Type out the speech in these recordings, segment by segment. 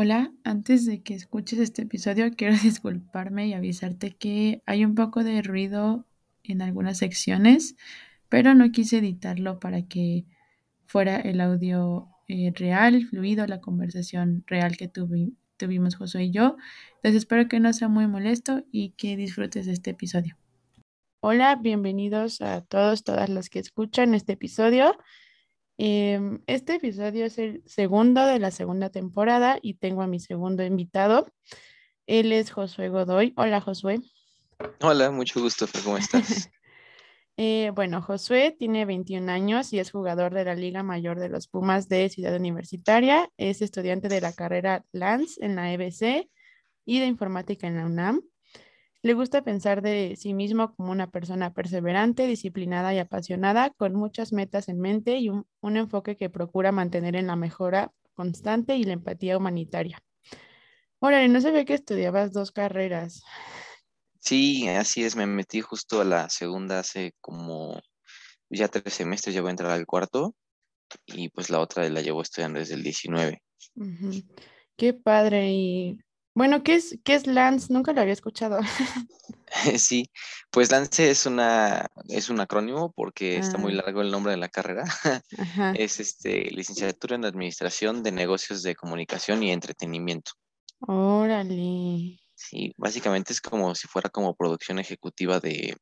Hola, antes de que escuches este episodio, quiero disculparme y avisarte que hay un poco de ruido en algunas secciones, pero no quise editarlo para que fuera el audio eh, real, fluido, la conversación real que tuvimos Josué y yo. Entonces espero que no sea muy molesto y que disfrutes este episodio. Hola, bienvenidos a todos, todas las que escuchan este episodio. Em, este episodio es el segundo de la segunda temporada y tengo a mi segundo invitado. Él es Josué Godoy. Hola, Josué. Hola, mucho gusto, ¿cómo estás? Eh, bueno, Josué tiene 21 años y es jugador de la Liga Mayor de los Pumas de Ciudad Universitaria. Es estudiante de la carrera LANS en la EBC y de informática en la UNAM. Le gusta pensar de sí mismo como una persona perseverante, disciplinada y apasionada, con muchas metas en mente y un, enfoque que procura mantener en la mejora constante y la empatía humanitaria. Órale, no sabía que estudiabas dos carreras. Sí, así es, me metí justo a la segunda hace como ya tres semestres, ya voy a entrar al cuarto y pues la otra la llevo estudiando desde el 19. Qué padre, y bueno, ¿qué es, qué es Lance? Nunca lo había escuchado. Sí, pues Lance es una es un acrónimo porque está muy ah. largo el nombre de la carrera. Es este licenciatura en Administración de Negocios de Comunicación y Entretenimiento. Órale. Sí, básicamente es como si fuera como producción ejecutiva de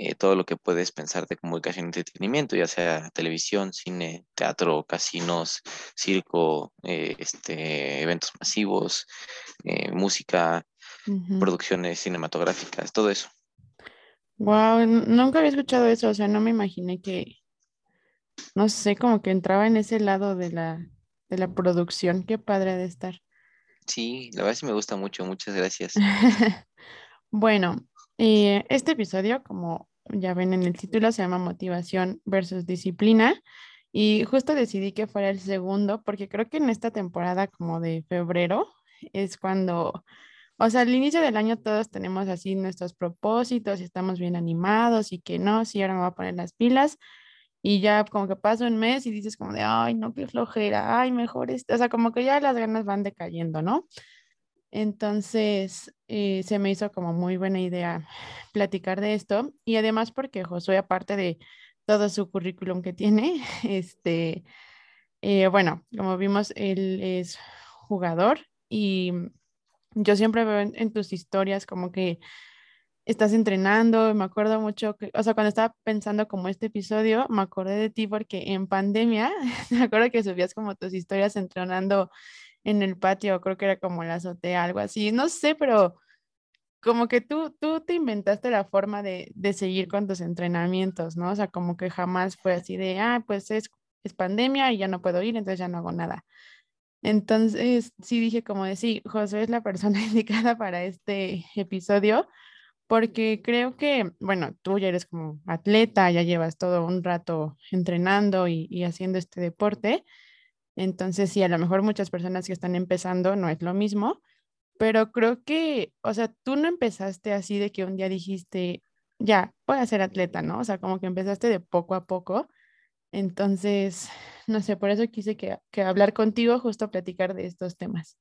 eh, todo lo que puedes pensar de comunicación y entretenimiento, ya sea televisión, cine, teatro, casinos, circo, eh, este, eventos masivos, eh, música, producciones cinematográficas, todo eso. Wow, nunca había escuchado eso, o sea, no me imaginé que, no sé, como que entraba en ese lado de la, de la producción, qué padre de estar. Sí, la verdad sí me gusta mucho, muchas gracias. bueno, este episodio, como ya ven en el título, se llama Motivación versus Disciplina. Y justo decidí que fuera el segundo, porque creo que en esta temporada como de febrero es cuando, o sea, al inicio del año todos tenemos así nuestros propósitos y estamos bien animados y que no, sí, ahora me voy a poner las pilas. Y ya como que pasa un mes y dices como de, ay, no, qué flojera, ay, mejor esto. O sea, como que ya las ganas van decayendo, ¿no? Entonces, eh, se me hizo como muy buena idea platicar de esto y además porque Josué, aparte de todo su currículum que tiene, este, eh, bueno, como vimos, él es jugador y yo siempre veo en, tus historias como que estás entrenando, me acuerdo mucho que, o sea, cuando estaba pensando como este episodio, me acordé de ti porque en pandemia, me acuerdo que subías como tus historias entrenando en el patio, creo que era como la azotea, algo así, no sé, pero como que tú, tú te inventaste la forma de, de, seguir con tus entrenamientos, ¿no? O sea, como que jamás fue así de, ah, pues es, es pandemia y ya no puedo ir, entonces ya no hago nada. Entonces, sí dije como de, sí, José es la persona indicada para este episodio, porque creo que, bueno, tú ya eres como atleta, ya llevas todo un rato entrenando y, y haciendo este deporte, entonces, sí, a lo mejor muchas personas que están empezando no es lo mismo, pero creo que, o sea, tú no empezaste así de que un día dijiste, ya, voy a ser atleta, ¿no? O sea, como que empezaste de poco a poco. Entonces, no sé, por eso quise que, hablar contigo, justo platicar de estos temas.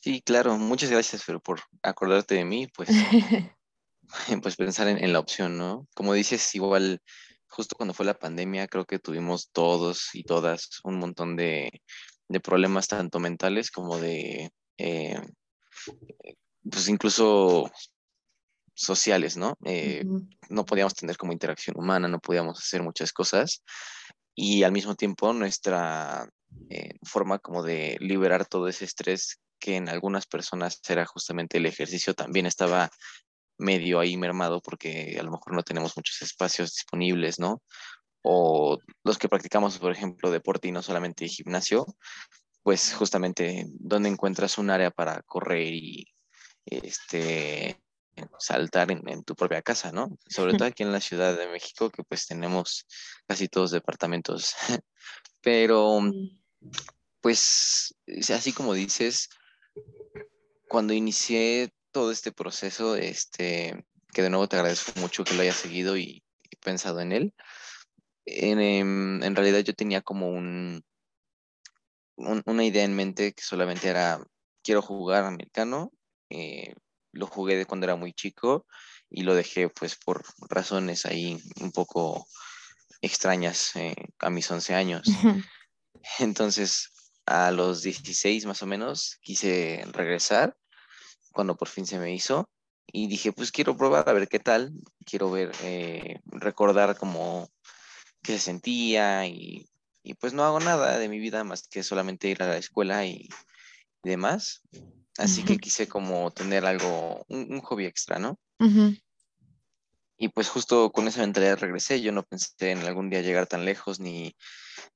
Sí, claro, muchas gracias, pero por acordarte de mí, pues, pues pensar en, en, la opción, ¿no? Como dices, igual justo cuando fue la pandemia, creo que tuvimos todos y todas un montón de, problemas tanto mentales como de, eh, pues incluso sociales, ¿no? Eh, no podíamos tener como interacción humana, no podíamos hacer muchas cosas y al mismo tiempo nuestra eh, forma como de liberar todo ese estrés que en algunas personas era justamente el ejercicio también estaba medio ahí mermado porque a lo mejor no tenemos muchos espacios disponibles, ¿no? O los que practicamos, por ejemplo, deporte y no solamente gimnasio, pues justamente donde encuentras un área para correr y este saltar en, tu propia casa, ¿no? Sobre todo aquí en la Ciudad de México, que pues tenemos casi todos departamentos. Pero, pues, así como dices, cuando inicié todo este proceso, este, que de nuevo te agradezco mucho que lo hayas seguido y, pensado en él. En, em, en, realidad yo tenía como un, una idea en mente que solamente era, quiero jugar americano. Eh, lo jugué de cuando era muy chico y lo dejé pues por razones ahí un poco extrañas eh, a mis 11 años. Entonces, a los 16 más o menos, quise regresar cuando por fin se me hizo y dije, pues quiero probar a ver qué tal, quiero ver, eh, recordar cómo qué se sentía y, pues no hago nada de mi vida más que solamente ir a la escuela y, demás. Así que quise como tener algo, un, hobby extra, ¿no? Y pues justo con esa mentalidad regresé, yo no pensé en algún día llegar tan lejos ni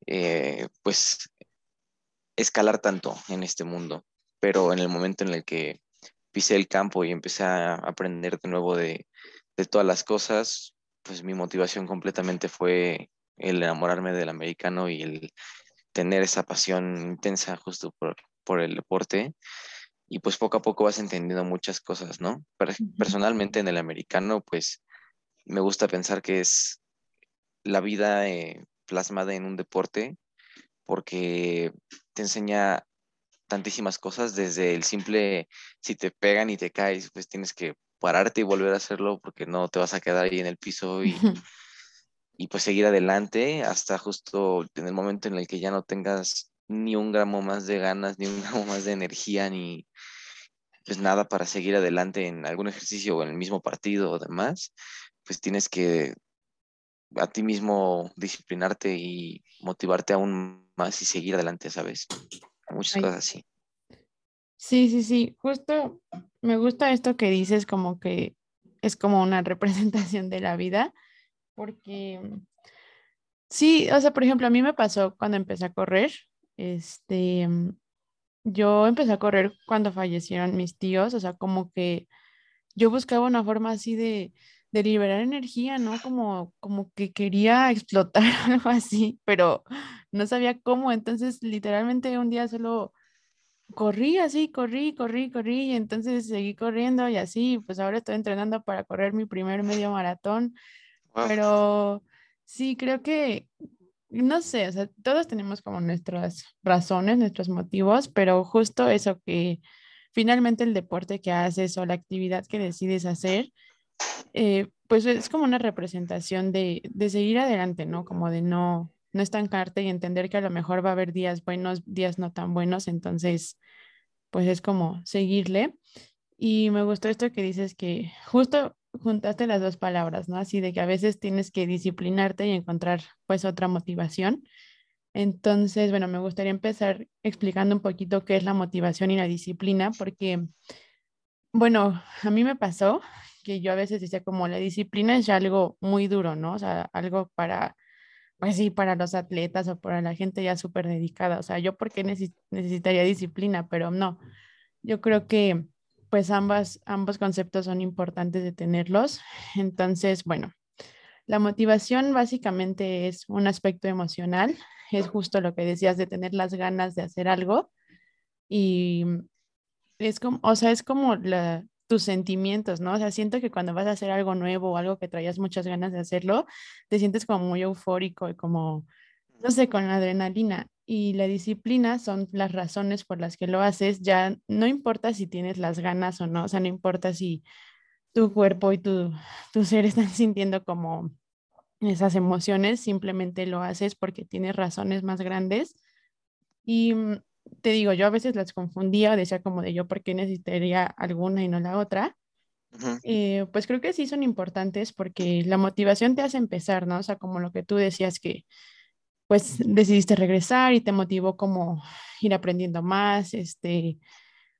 eh, pues escalar tanto en este mundo, pero en el momento en el que pisé el campo y empecé a aprender de nuevo de, todas las cosas, pues mi motivación completamente fue el enamorarme del americano y el tener esa pasión intensa justo por, por el deporte. Y pues poco a poco vas entendiendo muchas cosas, ¿no? Personalmente en el americano, pues me gusta pensar que es la vida eh, plasmada en un deporte porque te enseña tantísimas cosas, desde el simple, si te pegan y te caes, pues tienes que pararte y volver a hacerlo porque no te vas a quedar ahí en el piso y, y pues seguir adelante hasta justo en el momento en el que ya no tengas ni un gramo más de ganas, ni un gramo más de energía, ni pues nada para seguir adelante en algún ejercicio o en el mismo partido o demás, pues tienes que a ti mismo disciplinarte y motivarte aún más y seguir adelante, ¿sabes? Muchas cosas así. Sí, sí, sí, justo me gusta esto que dices como que es como una representación de la vida, porque sí, o sea, por ejemplo, a mí me pasó cuando empecé a correr, este, yo empecé a correr cuando fallecieron mis tíos, o sea, como que yo buscaba una forma así de, de liberar energía, ¿no? Como, como que quería explotar algo así, pero no sabía cómo. Entonces, literalmente un día solo corrí así, corrí, corrí, corrí, y entonces seguí corriendo y así, pues ahora estoy entrenando para correr mi primer medio maratón. Pero sí, creo que, no sé, o sea, todos tenemos como nuestras razones, nuestros motivos, pero justo eso que finalmente el deporte que haces o la actividad que decides hacer, eh, pues es como una representación de, de, seguir adelante, ¿no? Como de no, no estancarte y entender que a lo mejor va a haber días buenos, días no tan buenos, entonces, pues es como seguirle. Y me gustó esto que dices que justo juntaste las dos palabras, ¿no? Así de que a veces tienes que disciplinarte y encontrar pues otra motivación. Entonces, bueno, me gustaría empezar explicando un poquito qué es la motivación y la disciplina, porque, bueno, a mí me pasó que yo a veces decía como la disciplina es algo muy duro, ¿no? O sea, algo para, pues sí, para los atletas o para la gente ya súper dedicada. O sea, yo porque necesitaría disciplina, pero no. Yo creo que pues ambas, ambos conceptos son importantes de tenerlos. Entonces, bueno, la motivación básicamente es un aspecto emocional, es justo lo que decías de tener las ganas de hacer algo y es como, o sea, es como la, tus sentimientos, ¿no? O sea, siento que cuando vas a hacer algo nuevo o algo que traías muchas ganas de hacerlo, te sientes como muy eufórico y como, no sé, con la adrenalina. Y la disciplina son las razones por las que lo haces, ya no importa si tienes las ganas o no, o sea, no importa si tu cuerpo y tu, tu ser están sintiendo como esas emociones, simplemente lo haces porque tienes razones más grandes. Y mm, te digo, yo a veces las confundía, decía como de yo, ¿por qué necesitaría alguna y no la otra? Eh, pues creo que sí son importantes porque la motivación te hace empezar, ¿no? O sea, como lo que tú decías que pues decidiste regresar y te motivó como ir aprendiendo más, este,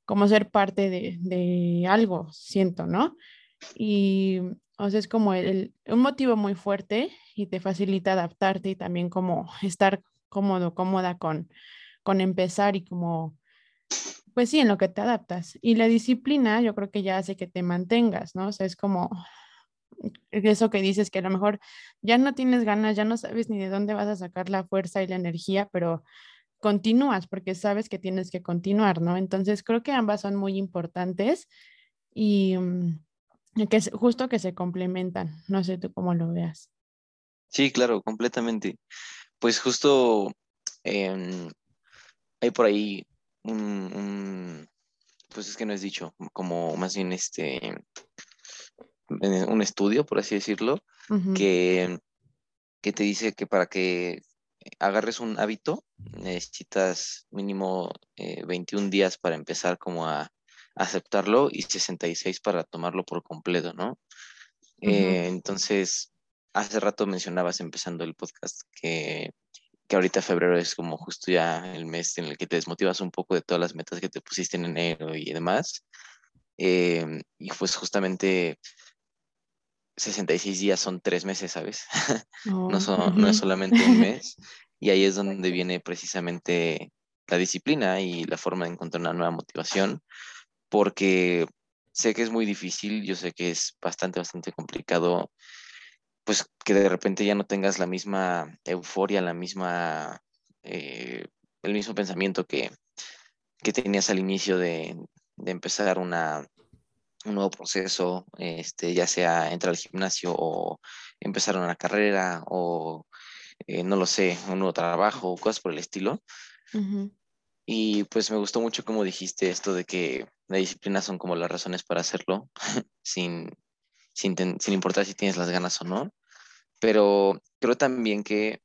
como ser parte de, de algo, siento, ¿no? Y, o sea, es como el, un motivo muy fuerte y te facilita adaptarte y también como estar cómodo, cómoda con, con empezar y como, pues sí, en lo que te adaptas. Y la disciplina yo creo que ya hace que te mantengas, ¿no? O sea, es como eso que dices que a lo mejor ya no tienes ganas, ya no sabes ni de dónde vas a sacar la fuerza y la energía, pero continúas porque sabes que tienes que continuar, ¿no? Entonces creo que ambas son muy importantes y mm, que es justo que se complementan. No sé tú cómo lo veas. Sí, claro, completamente. Pues justo em, hay por ahí un, pues es que no es dicho, como más bien este, un estudio, por así decirlo, que, que te dice que para que agarres un hábito, necesitas mínimo 21 eh, días para empezar como a, aceptarlo y 66 para tomarlo por completo, ¿no? Eh, entonces, hace rato mencionabas empezando el podcast que, que ahorita febrero es como justo ya el mes en el que te desmotivas un poco de todas las metas que te pusiste en enero y demás. Eh, y pues justamente 66 días son tres meses, ¿sabes? no, oh, son, no es solamente un mes. Y ahí es donde viene precisamente la disciplina y la forma de encontrar una nueva motivación, porque sé que es muy difícil, yo sé que es bastante, bastante complicado, pues que de repente ya no tengas la misma euforia, la misma, eh, el mismo pensamiento que, que tenías al inicio de, de empezar una, un nuevo proceso, este, ya sea entrar al gimnasio o empezar una carrera o, eh, no lo sé, un nuevo trabajo o cosas por el estilo. Y pues me gustó mucho como dijiste esto de que la disciplina son como las razones para hacerlo, sin, sin, importar si tienes las ganas o no. Pero creo también que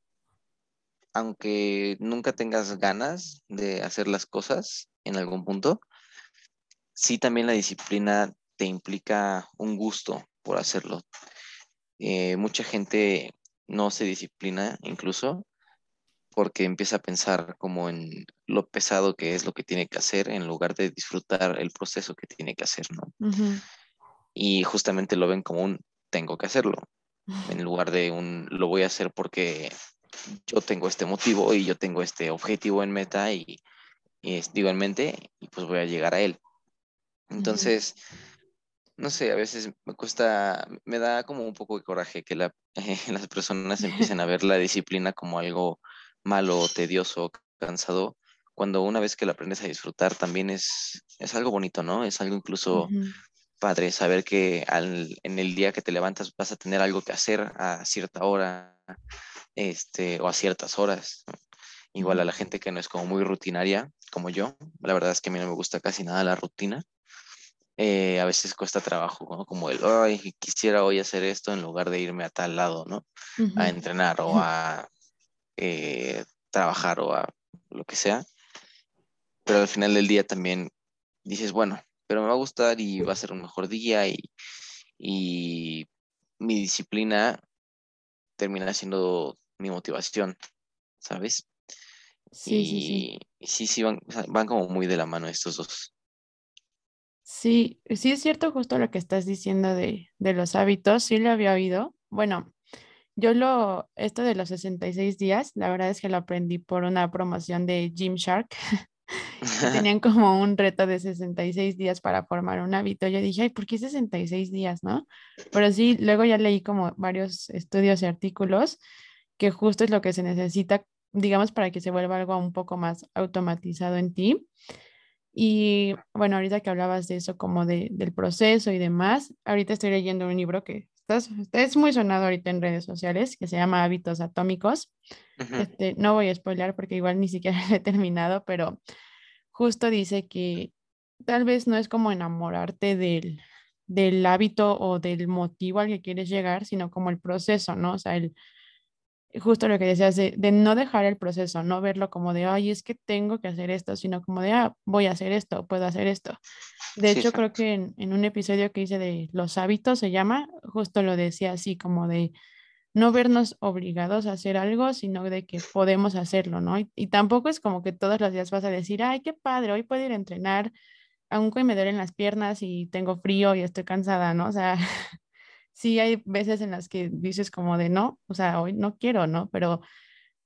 aunque nunca tengas ganas de hacer las cosas en algún punto, sí también la disciplina te implica un gusto por hacerlo. Eh, mucha gente no se disciplina incluso porque empieza a pensar como en lo pesado que es lo que tiene que hacer en lugar de disfrutar el proceso que tiene que hacer, ¿no? Y justamente lo ven como un tengo que hacerlo, en lugar de un lo voy a hacer porque yo tengo este motivo y yo tengo este objetivo en meta y, digo en mente y pues voy a llegar a él. Entonces, no sé, a veces me cuesta, me da como un poco de coraje que la, las personas empiecen a ver la disciplina como algo malo, tedioso, cansado, cuando una vez que la aprendes a disfrutar también es, es algo bonito, ¿no? Es algo incluso padre saber que en el día que te levantas vas a tener algo que hacer a cierta hora este, o a ciertas horas. Igual a la gente que no es como muy rutinaria, como yo, la verdad es que a mí no me gusta casi nada la rutina. Eh, a veces cuesta trabajo, ¿no? Como el, ay, quisiera hoy hacer esto en lugar de irme a tal lado, ¿no? A entrenar o a eh, trabajar o a lo que sea. Pero al final del día también dices, bueno, pero me va a gustar y va a ser un mejor día y, y mi disciplina termina siendo mi motivación, ¿sabes? Sí, sí, sí. Y sí, sí, van, van como muy de la mano estos dos. Sí, sí es cierto justo lo que estás diciendo de, los hábitos, sí lo había oído. Bueno, yo lo, esto de los 66 días, la verdad es que lo aprendí por una promoción de Gymshark. Tenían como un reto de 66 días para formar un hábito. Yo dije, ay, ¿por qué 66 días, no? Pero sí, luego ya leí como varios estudios y artículos que justo es lo que se necesita, digamos, para que se vuelva algo un poco más automatizado en ti. Y bueno, ahorita que hablabas de eso, como de, del proceso y demás, ahorita estoy leyendo un libro que es muy sonado ahorita en redes sociales, que se llama Hábitos Atómicos. este, no voy a spoiler porque igual ni siquiera he terminado, pero justo dice que tal vez no es como enamorarte del, del hábito o del motivo al que quieres llegar, sino como el proceso, ¿no? O sea, el, justo lo que decías, de, no dejar el proceso, no verlo como de, ay, es que tengo que hacer esto, sino como de, ah, voy a hacer esto, puedo hacer esto. De hecho, creo que en, un episodio que hice de los hábitos, se llama, justo lo decía así, como de no vernos obligados a hacer algo, sino de que podemos hacerlo, ¿no? Y, tampoco es como que todos los días vas a decir, ay, qué padre, hoy puedo ir a entrenar, aunque me duelen las piernas y tengo frío y estoy cansada, ¿no? O sea, sí hay veces en las que dices como de no, o sea, hoy no quiero, ¿no? Pero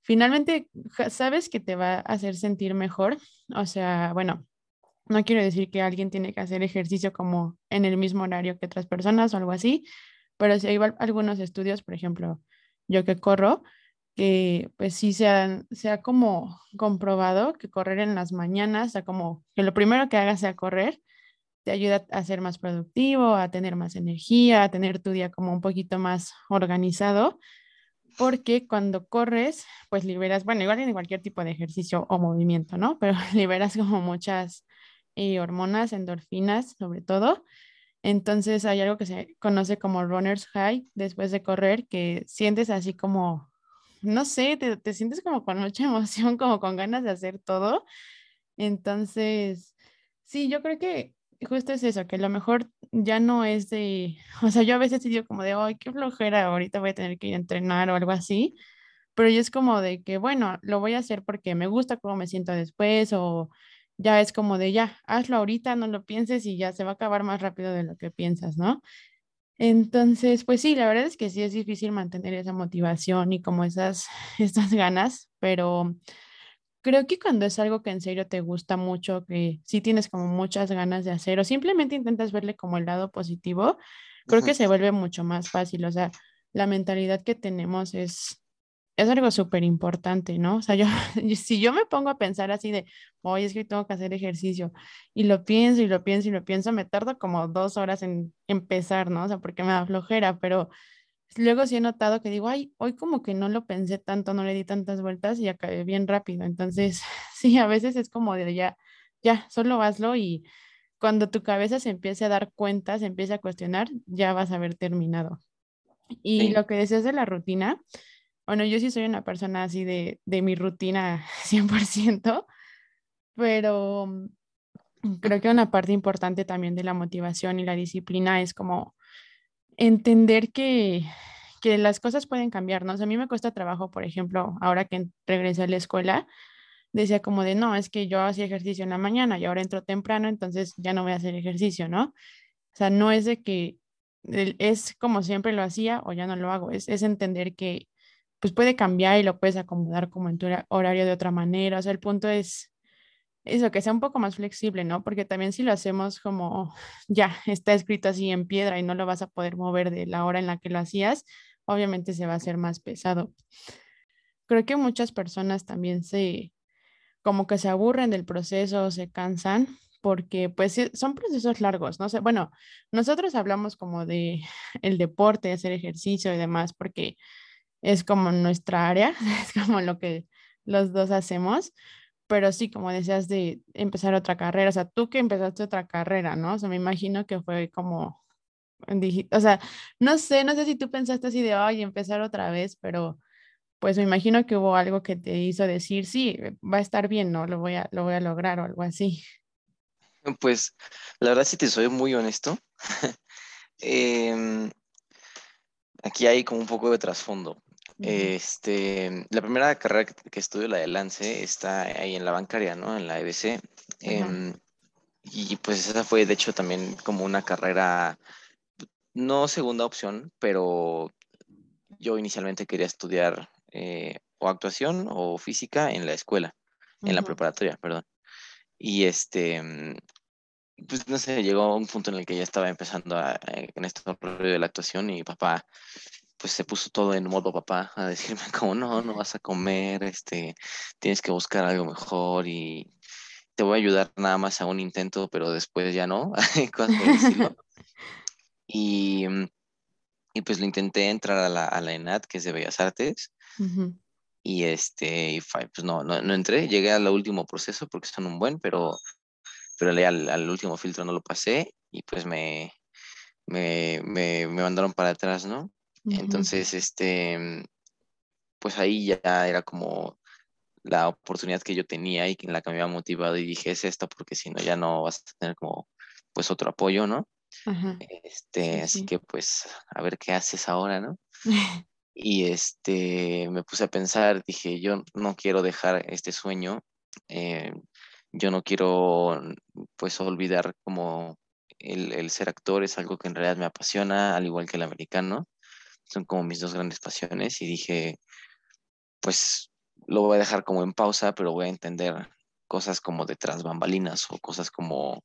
finalmente sabes que te va a hacer sentir mejor. O sea, bueno, no quiero decir que alguien tiene que hacer ejercicio como en el mismo horario que otras personas o algo así, pero sí hay algunos estudios, por ejemplo, yo que corro, que pues sí se ha, se ha como comprobado que correr en las mañanas, o sea, como que lo primero que hagas sea correr, te ayuda a ser más productivo, a tener más energía, a tener tu día como un poquito más organizado, porque cuando corres, pues liberas, bueno, igual en cualquier tipo de ejercicio o movimiento, ¿no? Pero liberas como muchas eh, hormonas, endorfinas sobre todo. Entonces hay algo que se conoce como runner's high después de correr, que sientes así como, no sé, te, te sientes como con mucha emoción, como con ganas de hacer todo. Entonces, sí, yo creo que justo es eso, que lo mejor ya no es de, o sea, yo a veces digo como de, ay, qué flojera, ahorita voy a tener que ir a entrenar o algo así, pero yo es como de que, bueno, lo voy a hacer porque me gusta cómo me siento después o ya es como de, ya, hazlo ahorita, no lo pienses y ya se va a acabar más rápido de lo que piensas, ¿no? Entonces, pues sí, la verdad es que sí es difícil mantener esa motivación y como esas, estas ganas, pero creo que cuando es algo que en serio te gusta mucho, que sí tienes como muchas ganas de hacer o simplemente intentas verle como el lado positivo, creo que se vuelve mucho más fácil. O sea, la mentalidad que tenemos es, es algo súper importante, ¿no? O sea, yo, si yo me pongo a pensar así de, oye, es que tengo que hacer ejercicio y lo pienso y lo pienso y lo pienso, me tardo como dos horas en empezar, ¿no? O sea, porque me da flojera, pero Luego sí he notado que digo, ay, hoy como que no lo pensé tanto, no le di tantas vueltas y acabé bien rápido. Entonces, sí, a veces es como de ya, ya, solo hazlo y cuando tu cabeza se empiece a dar cuenta, se empiece a cuestionar, ya vas a haber terminado. Y lo que decías de la rutina, bueno, yo sí soy una persona así de, de mi rutina 100%, pero mm, creo que una parte importante también de la motivación y la disciplina es como entender que, que las cosas pueden cambiar, ¿no? A mí me cuesta trabajo, por ejemplo, ahora que regresé a la escuela, decía como de, no, es que yo hacía ejercicio en la mañana y ahora entro temprano, entonces ya no voy a hacer ejercicio, ¿no? O sea, no es de que es como siempre lo hacía o ya no lo hago, es, es entender que pues puede cambiar y lo puedes acomodar como en tu horario de otra manera, o sea, el punto es eso, que sea un poco más flexible, ¿no? Porque también si lo hacemos como ya está escrito así en piedra y no lo vas a poder mover de la hora en la que lo hacías, obviamente se va a hacer más pesado. Creo que muchas personas también se, como que se aburren del proceso, se cansan, porque pues son procesos largos, no bueno, nosotros hablamos como de el deporte, hacer ejercicio y demás, porque es como nuestra área, es como lo que los dos hacemos, pero sí, como decías, de empezar otra carrera, o sea, tú que empezaste otra carrera, ¿no? O sea, me imagino que fue como, o sea, no sé, no sé si tú pensaste así de, ay, empezar otra vez, pero pues me imagino que hubo algo que te hizo decir, sí, va a estar bien, ¿no? Lo voy a, lo voy a lograr o algo así. Pues, la verdad, si te soy muy honesto, em, aquí hay como un poco de trasfondo. Este, la primera carrera que, estudio, la de Lance, está ahí en la bancaria, ¿no? En la EBC. Em, y pues esa fue, de hecho, también como una carrera, no segunda opción, pero yo inicialmente quería estudiar eh, o actuación o física en la escuela, en la preparatoria, perdón. Y este, mm, pues no sé, llegó un punto en el que ya estaba empezando a, eh, en esto de la actuación y papá pues se puso todo en modo papá a decirme como no, no vas a comer, este, tienes que buscar algo mejor y te voy a ayudar nada más a un intento, pero después ya no, Y, mm, y pues lo intenté entrar a la, a la ENAD, que es de Bellas Artes, y este, pues no, no, no, entré, llegué al último proceso porque son un buen, pero, pero al, al último filtro no lo pasé y pues me, me, me, me mandaron para atrás, ¿no? Entonces, este, pues ahí ya era como la oportunidad que yo tenía y en la que me había motivado y dije, es esta porque si no ya no vas a tener como pues otro apoyo, ¿no? Este, así que pues a ver qué haces ahora, ¿no? y este, me puse a pensar, dije, yo no quiero dejar este sueño, eh, yo no quiero pues olvidar como el, el, ser actor es algo que en realidad me apasiona, al igual que el americano son como mis dos grandes pasiones y dije, pues lo voy a dejar como en pausa, pero voy a entender cosas como detrás bambalinas o cosas como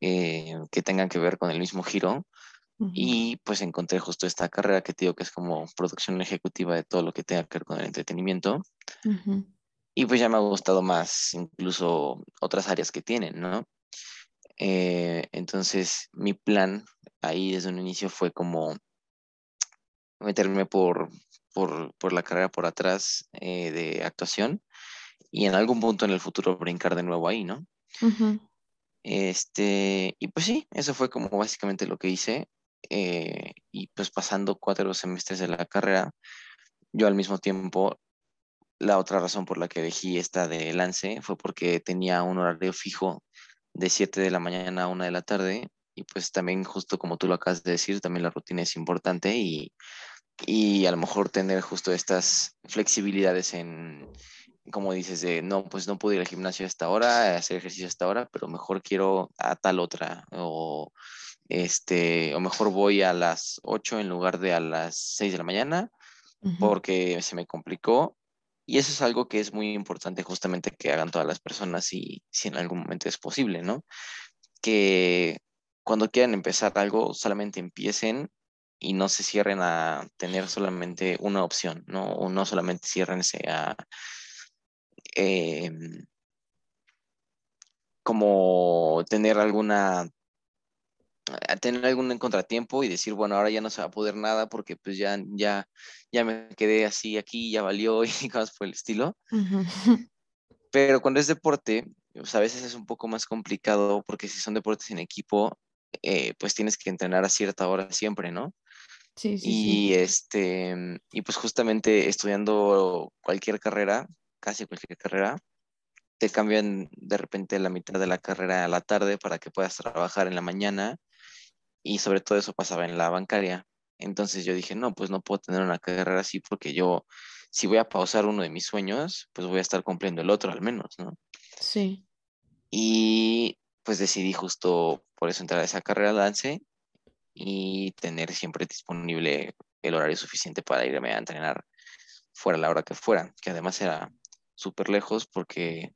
eh, que tengan que ver con el mismo giro. Y pues encontré justo esta carrera que te digo que es como producción ejecutiva de todo lo que tenga que ver con el entretenimiento. Y pues ya me ha gustado más incluso otras áreas que tienen, ¿no? Eh, entonces mi plan ahí desde un inicio fue como meterme por, por, por la carrera por atrás eh, de actuación y en algún punto en el futuro brincar de nuevo ahí, ¿no? Este, y pues sí, eso fue como básicamente lo que hice. Eh, y pues pasando cuatro semestres de la carrera, yo al mismo tiempo, la otra razón por la que elegí esta de lance fue porque tenía un horario fijo de 7 de la mañana a 1 de la tarde y pues también justo como tú lo acabas de decir, también la rutina es importante y, y a lo mejor tener justo estas flexibilidades en, como dices, de no, pues no puedo ir al gimnasio a esta hora, hacer ejercicio a esta hora, pero mejor quiero a tal otra, o este, o mejor voy a las 8 en lugar de a las 6 de la mañana, porque se me complicó. Y eso es algo que es muy importante justamente que hagan todas las personas y si en algún momento es posible, ¿no? Que cuando quieran empezar algo, solamente empiecen y no se cierren a tener solamente una opción, ¿no? O no solamente ciérrense a em, como tener alguna tener algún contratiempo y decir, bueno, ahora ya no se va a poder nada porque pues ya, ya, ya me quedé así aquí, ya valió y cosas por el estilo. Pero cuando es deporte, pues a veces es un poco más complicado porque si son deportes en equipo, eh, pues tienes que entrenar a cierta hora siempre, ¿no? Sí, sí, y este, y pues justamente estudiando cualquier carrera, casi cualquier carrera, te cambian de repente la mitad de la carrera a la tarde para que puedas trabajar en la mañana y sobre todo eso pasaba en la bancaria. Entonces yo dije, no, pues no puedo tener una carrera así porque yo, si voy a pausar uno de mis sueños, pues voy a estar cumpliendo el otro al menos, ¿no? Sí. Y pues decidí justo por eso entrar a esa carrera lance y tener siempre disponible el horario suficiente para irme a entrenar fuera la hora que fuera, que además era súper lejos porque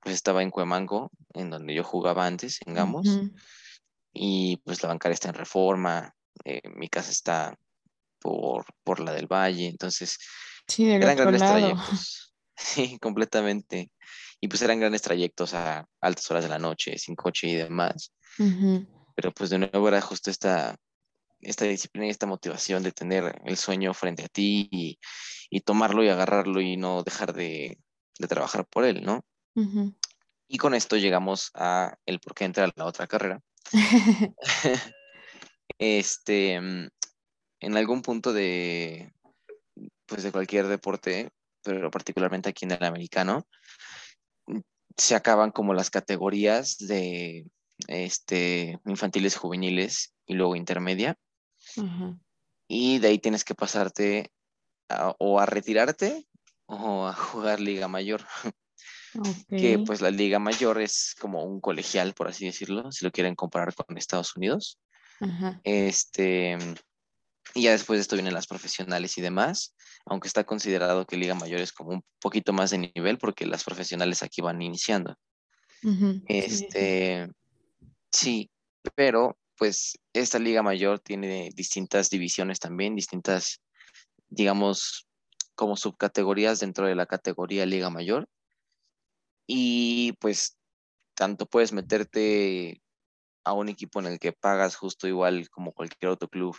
pues estaba en Cuemango, en donde yo jugaba antes, en Gamos, y pues la bancaria está en reforma, eh, mi casa está por, por la del Valle, entonces sí, eran grandes trayectos. Sí, completamente. Y pues eran grandes trayectos a altas horas de la noche, sin coche y demás. Pero pues de nuevo era justo esta, esta disciplina y esta motivación de tener el sueño frente a ti y, tomarlo y agarrarlo y no dejar de, trabajar por él, ¿no? Y con esto llegamos a el por qué entrar a la otra carrera, este, mm, en algún punto de, pues de cualquier deporte, pero particularmente aquí en el americano, mm, se acaban como las categorías de este, infantiles, juveniles y luego intermedia. Y de ahí tienes que pasarte o a retirarte o a jugar Liga Mayor. Que pues la Liga Mayor es como un colegial, por así decirlo, si lo quieren comparar con Estados Unidos. Este, y ya después de esto vienen las profesionales y demás, aunque está considerado que Liga Mayor es como un poquito más de nivel porque las profesionales aquí van iniciando. Este, sí, pero pues esta Liga Mayor tiene distintas divisiones también, distintas, digamos, como subcategorías dentro de la categoría Liga Mayor y pues tanto puedes meterte a un equipo en el que pagas justo igual como cualquier otro club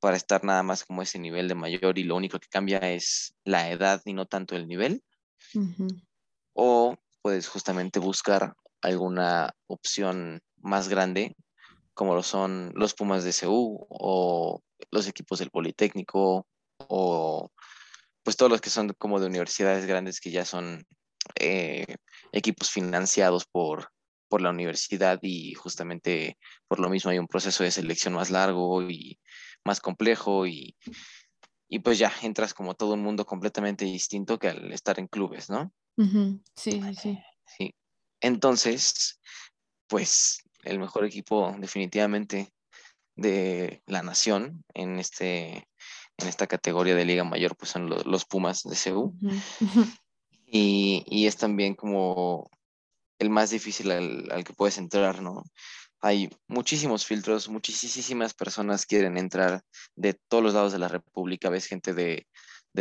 para estar nada más como ese nivel de mayor y lo único que cambia es la edad y no tanto el nivel. O puedes justamente buscar alguna opción más grande como lo son los Pumas de CU o los equipos del Politécnico o pues todos los que son como de universidades grandes que ya son eh, equipos financiados por, por la universidad y justamente por lo mismo hay un proceso de selección más largo y más complejo y, y pues ya entras como todo un mundo completamente distinto que al estar en clubes, ¿no? Sí, sí, sí. Sí. Entonces, pues el mejor equipo definitivamente de la nación en este en esta categoría de Liga Mayor pues son los, Pumas de CEU y, es también como el más difícil al, que puedes entrar, ¿no? Hay muchísimos filtros, muchísimas personas quieren entrar de todos los lados de la República, ves gente de,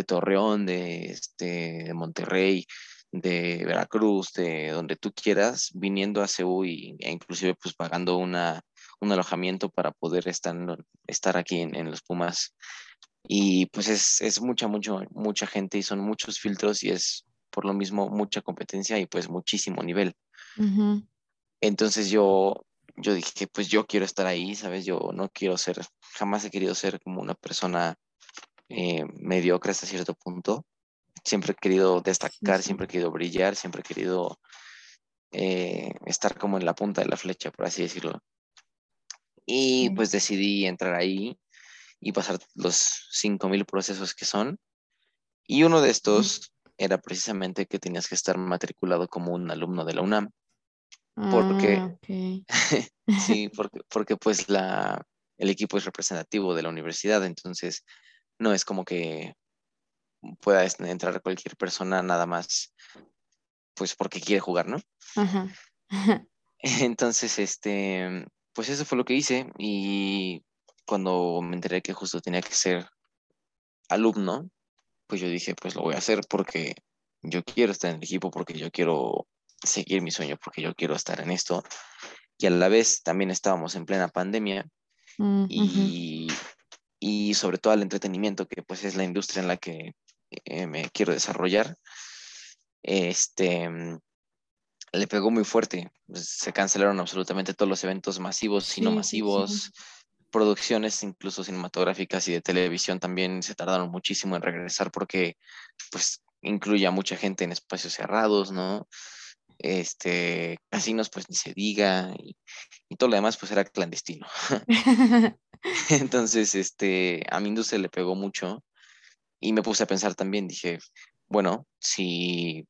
Torreón, de, este, de Monterrey, de Veracruz, de donde tú quieras, viniendo a CEU y, e inclusive pues pagando una, un alojamiento para poder estar, estar aquí en, en los Pumas Y pues es, es mucha, mucho, mucha gente y son muchos filtros y es por lo mismo mucha competencia y pues muchísimo nivel. Entonces yo, yo dije, pues yo quiero estar ahí, ¿sabes? Yo no quiero ser, jamás he querido ser como una persona eh, mediocre hasta cierto punto. Siempre he querido destacar, siempre he querido brillar, siempre he querido eh, estar como en la punta de la flecha, por así decirlo. Y pues decidí entrar ahí y pasar los 5.000 procesos que son. Y uno de estos era precisamente que tenías que estar matriculado como un alumno de la UNAM. Porque, ah, sí, porque, porque pues la, el equipo es representativo de la universidad, entonces no es como que pueda entrar cualquier persona nada más, pues porque quiere jugar, ¿no? Entonces, este, pues eso fue lo que hice y cuando me enteré que justo tenía que ser alumno, pues yo dije, pues lo voy a hacer porque yo quiero estar en el equipo, porque yo quiero seguir mi sueño, porque yo quiero estar en esto. Y a la vez también estábamos en plena pandemia mm, y, y, sobre todo el entretenimiento, que pues es la industria en la que eh, me quiero desarrollar. Este, le pegó muy fuerte. Pues, se cancelaron absolutamente todos los eventos masivos y no masivos producciones incluso cinematográficas y de televisión también se tardaron muchísimo en regresar porque pues incluye a mucha gente en espacios cerrados, ¿no? Este, casinos pues ni se diga y, todo lo demás pues era clandestino. Entonces, este, a mi industria le pegó mucho y me puse a pensar también, dije, bueno, si,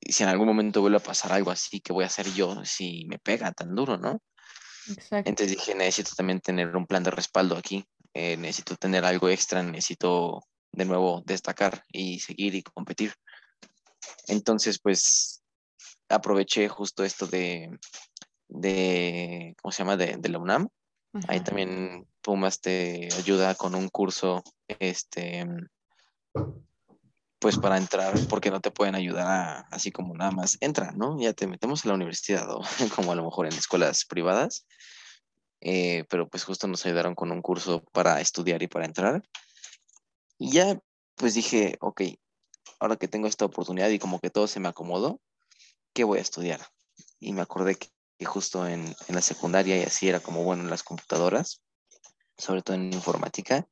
si en algún momento vuelve a pasar algo así, ¿qué voy a hacer yo si me pega tan duro, no? Entonces dije, necesito también tener un plan de respaldo aquí, eh, necesito tener algo extra, necesito de nuevo destacar y seguir y competir. Entonces, pues aproveché justo esto de, de ¿cómo se llama? De, la UNAM. Ahí también Pumas te ayuda con un curso, este, pues para entrar, porque no te pueden ayudar así como nada más, entra, ¿no? Ya te metemos en la universidad o como a lo mejor en escuelas privadas, eh, pero pues justo nos ayudaron con un curso para estudiar y para entrar. Y ya pues dije, ok, ahora que tengo esta oportunidad y como que todo se me acomodó, ¿qué voy a estudiar? Y me acordé que, justo en, en la secundaria y así era como bueno en las computadoras, sobre todo en informática.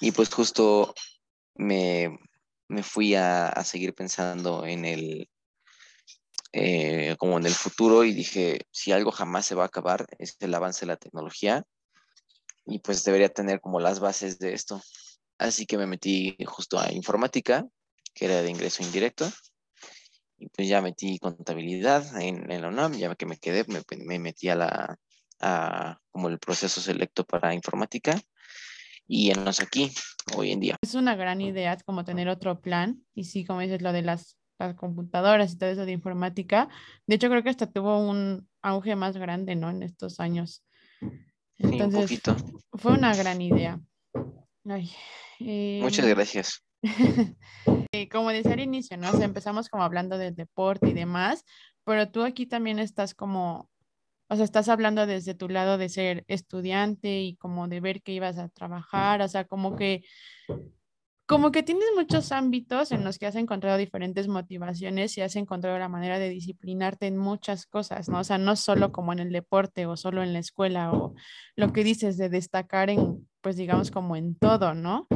Y pues justo me, me fui a, seguir pensando en el, eh, como en el futuro y dije, si algo jamás se va a acabar es el avance de la tecnología y pues debería tener como las bases de esto. Así que me metí justo a informática, que era de ingreso indirecto, y pues ya metí contabilidad en, en la UNAM, ya que me quedé, me, me metí a la, a, como el proceso selecto para informática y enos aquí hoy en día. Es una gran idea como tener otro plan y sí, como dices, lo de las, las computadoras y todo eso de informática. De hecho, creo que hasta tuvo un auge más grande, ¿no? En estos años. Entonces, sí, un fue una gran idea. Ay, eh, Muchas gracias. Como decía al inicio, ¿no? O empezamos como hablando del deporte y demás, pero tú aquí también estás como o sea, estás hablando desde tu lado de ser estudiante y como de ver que ibas a trabajar, o sea, como que como que tienes muchos ámbitos en los que has encontrado diferentes motivaciones y has encontrado la manera de disciplinarte en muchas cosas, ¿no? O sea, no solo como en el deporte o solo en la escuela o lo que dices de destacar en, pues digamos, como en todo, ¿no?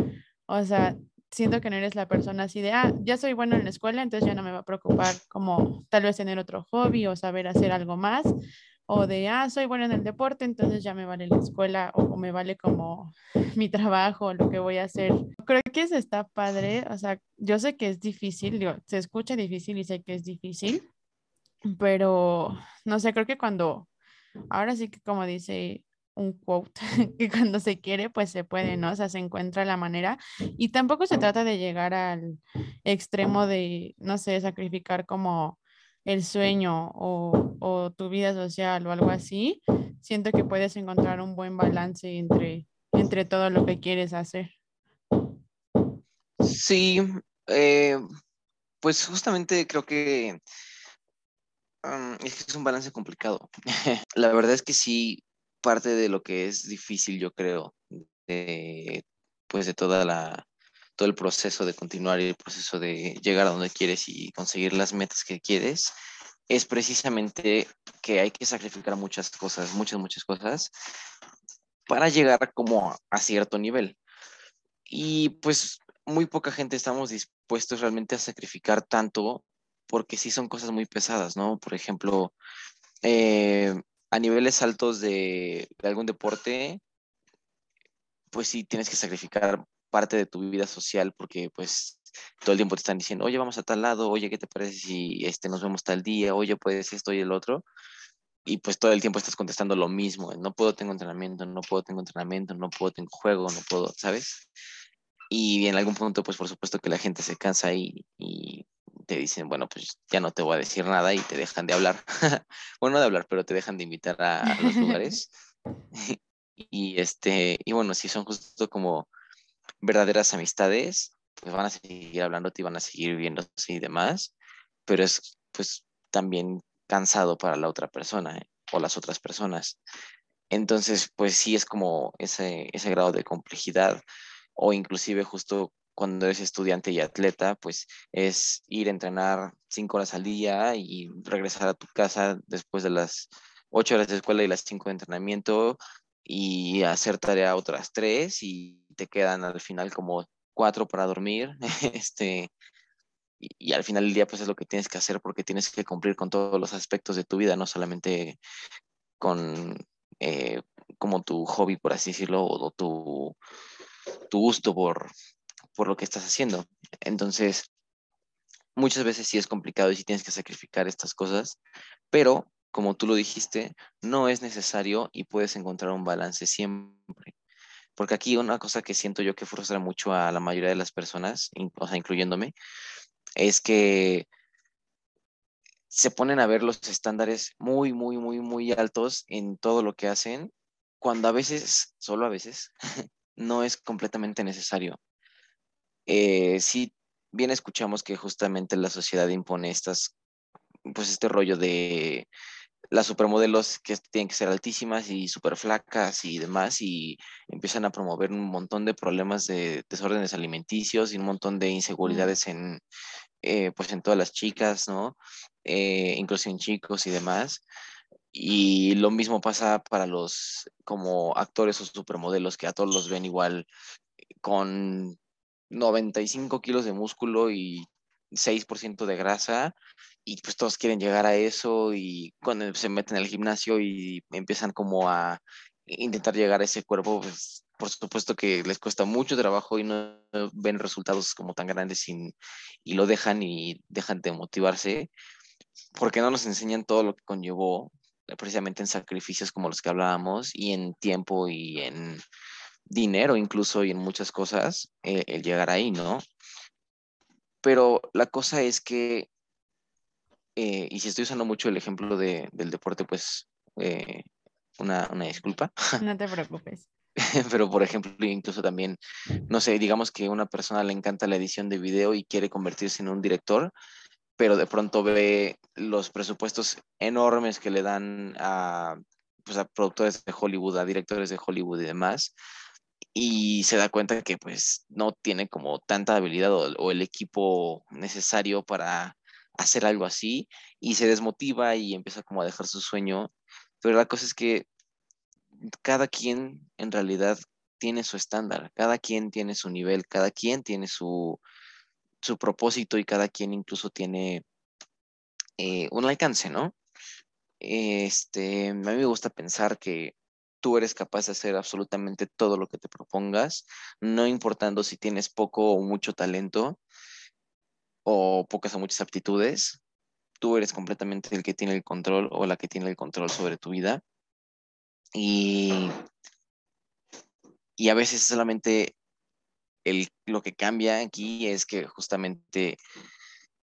O sea, siento que no eres la persona así de, ah, ya soy bueno en la escuela, entonces ya no me va a preocupar como tal vez tener otro hobby o saber hacer algo más, o de, ah, soy bueno en el deporte, entonces ya me vale la escuela o, me vale como mi trabajo o lo que voy a hacer. Creo que eso está padre, o sea, yo sé que es difícil, digo, se escucha difícil y sé que es difícil, pero no sé, creo que cuando, ahora sí que como dice un quote, que cuando se quiere, pues se puede, ¿no? O sea, se encuentra la manera. Y tampoco se trata de llegar al extremo de, no sé, sacrificar como el sueño o, tu vida social o algo así, siento que puedes encontrar un buen balance entre, entre todo lo que quieres hacer. Sí, eh, pues justamente creo que es un balance complicado. La verdad es que sí, parte de lo que es difícil, yo creo, pues de toda la, todo el proceso de continuar y el proceso de llegar a donde quieres y conseguir las metas que quieres, es precisamente que hay que sacrificar muchas cosas, muchas, muchas cosas, para llegar como a cierto nivel. Y pues muy poca gente estamos dispuestos realmente a sacrificar tanto porque sí son cosas muy pesadas, ¿no? Por ejemplo, eh, a niveles altos de, algún deporte, pues sí tienes que sacrificar parte de tu vida social porque pues todo el tiempo te están diciendo, oye, vamos a tal lado, oye, ¿qué te parece si este, nos vemos tal día? Oye, puedes esto y el otro. Y pues todo el tiempo estás contestando lo mismo, no puedo, tengo entrenamiento, no puedo, tengo entrenamiento, no puedo, tengo juego, no puedo, ¿sabes? Y en algún punto, pues por supuesto que la gente se cansa y te dicen, bueno, pues ya no te voy a decir nada y te dejan de hablar. bueno, no de hablar, pero te dejan de invitar a, los lugares. y este, y bueno, si son justo como verdaderas amistades, pues van a seguir hablándote y van a seguir viéndose y demás, pero es pues también cansado para la otra persona ¿eh? o las otras personas. Entonces, pues sí es como ese, ese grado de complejidad o inclusive justo cuando eres estudiante y atleta, pues es ir a entrenar cinco horas al día y regresar a tu casa después de las ocho horas de escuela y las cinco de entrenamiento y hacer tarea otras tres y te quedan al final como cuatro para dormir, este, y, al final del día pues es lo que tienes que hacer porque tienes que cumplir con todos los aspectos de tu vida, no solamente con eh, como tu hobby, por así decirlo, o tu, tu gusto por, por lo que estás haciendo. Entonces, muchas veces sí es complicado y sí tienes que sacrificar estas cosas, pero como tú lo dijiste, no es necesario y puedes encontrar un balance siempre. Porque aquí una cosa que siento yo que frustra mucho a la mayoría de las personas, o sea, incluyéndome, es que se ponen a ver los estándares muy, muy, muy, muy altos en todo lo que hacen, cuando a veces, solo a veces, no es completamente necesario. Eh, sí, bien escuchamos que justamente la sociedad impone estas, pues este rollo de las supermodelos que tienen que ser altísimas y súper flacas y demás, y empiezan a promover un montón de problemas de desórdenes alimenticios y un montón de inseguridades en, eh, pues en todas las chicas, ¿no? Eh, incluso en chicos y demás. Y lo mismo pasa para los como actores o supermodelos que a todos los ven igual con 95 kilos de músculo y 6% de grasa y pues todos quieren llegar a eso y cuando se meten al gimnasio y empiezan como a intentar llegar a ese cuerpo, pues por supuesto que les cuesta mucho trabajo y no ven resultados como tan grandes y, y lo dejan y dejan de motivarse porque no nos enseñan todo lo que conllevó precisamente en sacrificios como los que hablábamos y en tiempo y en dinero incluso y en muchas cosas eh, el llegar ahí, ¿no? Pero la cosa es que, eh, y si estoy usando mucho el ejemplo de, del deporte, pues eh, una, una disculpa. No te preocupes. Pero, por ejemplo, incluso también, no sé, digamos que a una persona le encanta la edición de video y quiere convertirse en un director, pero de pronto ve los presupuestos enormes que le dan a, pues, a productores de Hollywood, a directores de Hollywood y demás, y se da cuenta que pues no tiene como tanta habilidad o, el equipo necesario para hacer algo así y se desmotiva y empieza como a dejar su sueño. Pero la cosa es que cada quien en realidad tiene su estándar, cada quien tiene su nivel, cada quien tiene su, su propósito y cada quien incluso tiene eh, un alcance, ¿no? Este, a mí me gusta pensar que tú eres capaz de hacer absolutamente todo lo que te propongas, no importando si tienes poco o mucho talento o pocas o muchas aptitudes, tú eres completamente el que tiene el control o la que tiene el control sobre tu vida. Y, y a veces solamente el, lo que cambia aquí es que justamente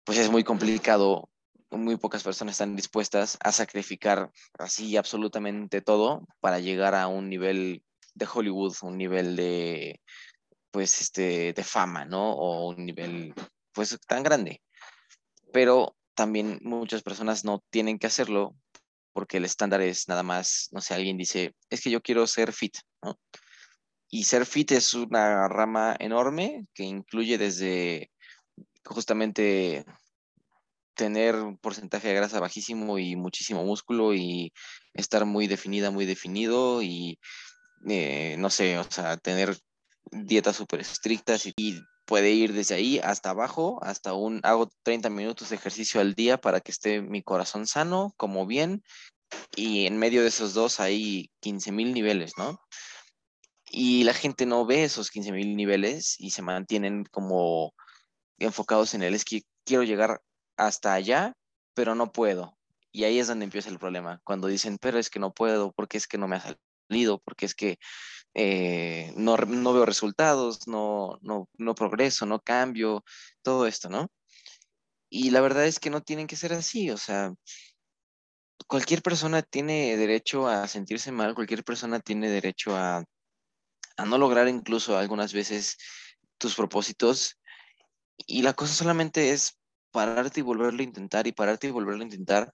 pues es muy complicado muy pocas personas están dispuestas a sacrificar así absolutamente todo para llegar a un nivel de Hollywood, un nivel de, pues, este, de fama, ¿no? O un nivel, pues, tan grande. Pero también muchas personas no tienen que hacerlo porque el estándar es nada más, no sé, alguien dice, es que yo quiero ser fit, ¿no? Y ser fit es una rama enorme que incluye desde justamente tener un porcentaje de grasa bajísimo y muchísimo músculo y estar muy definida, muy definido y eh, no sé, o sea, tener dietas súper estrictas y, puede ir desde ahí hasta abajo, hasta un, hago 30 minutos de ejercicio al día para que esté mi corazón sano, como bien, y en medio de esos dos hay 15 mil niveles, ¿no? Y la gente no ve esos 15 mil niveles y se mantienen como enfocados en él. Es que quiero llegar hasta allá, pero no puedo. Y ahí es donde empieza el problema. Cuando dicen, pero es que no puedo, porque es que no me ha salido, porque es que eh, no, no, veo resultados, no, no, no progreso, no cambio, todo esto, ¿no? Y la verdad es que no tienen que ser así, o sea, cualquier persona tiene derecho a sentirse mal, cualquier persona tiene derecho a, a no lograr incluso algunas veces tus propósitos. Y la cosa solamente es pararte y volverlo a intentar y pararte y volverlo a intentar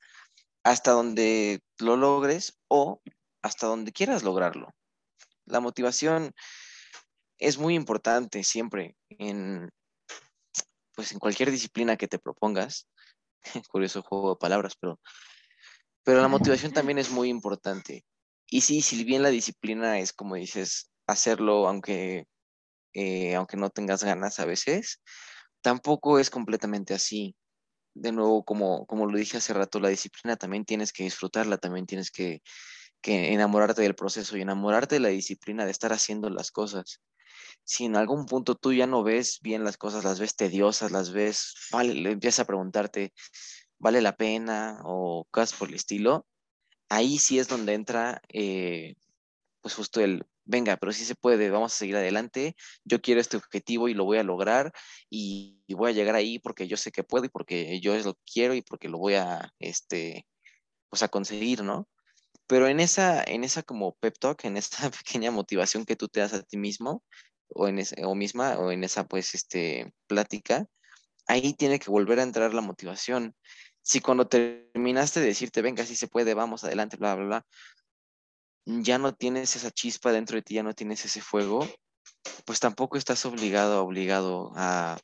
hasta donde lo logres o hasta donde quieras lograrlo. La motivación es muy importante siempre en, pues en cualquier disciplina que te propongas. Curioso juego de palabras, pero, pero la motivación también es muy importante. Y sí, si bien la disciplina es como dices, hacerlo aunque, eh, aunque no tengas ganas a veces, tampoco es completamente así. De nuevo, como, como lo dije hace rato, la disciplina también tienes que disfrutarla, también tienes que, que enamorarte del proceso y enamorarte de la disciplina de estar haciendo las cosas. Si en algún punto tú ya no ves bien las cosas, las ves tediosas, las ves, vale, le empiezas a preguntarte, ¿vale la pena? o cosas por el estilo, ahí sí es donde entra, eh, pues justo el, venga, pero sí se puede, vamos a seguir adelante, yo quiero este objetivo y lo voy a lograr y, voy a llegar ahí porque yo sé que puedo y porque yo lo quiero y porque lo voy a, este, pues a conseguir, ¿no? Pero en esa, en esa como pep talk, en esa pequeña motivación que tú te das a ti mismo o, en ese, o misma o en esa pues este plática, ahí tiene que volver a entrar la motivación. Si cuando terminaste de decirte, venga, sí se puede, vamos adelante, bla, bla, bla, ya no tienes esa chispa dentro de ti, ya no tienes ese fuego, pues tampoco estás obligado, obligado a,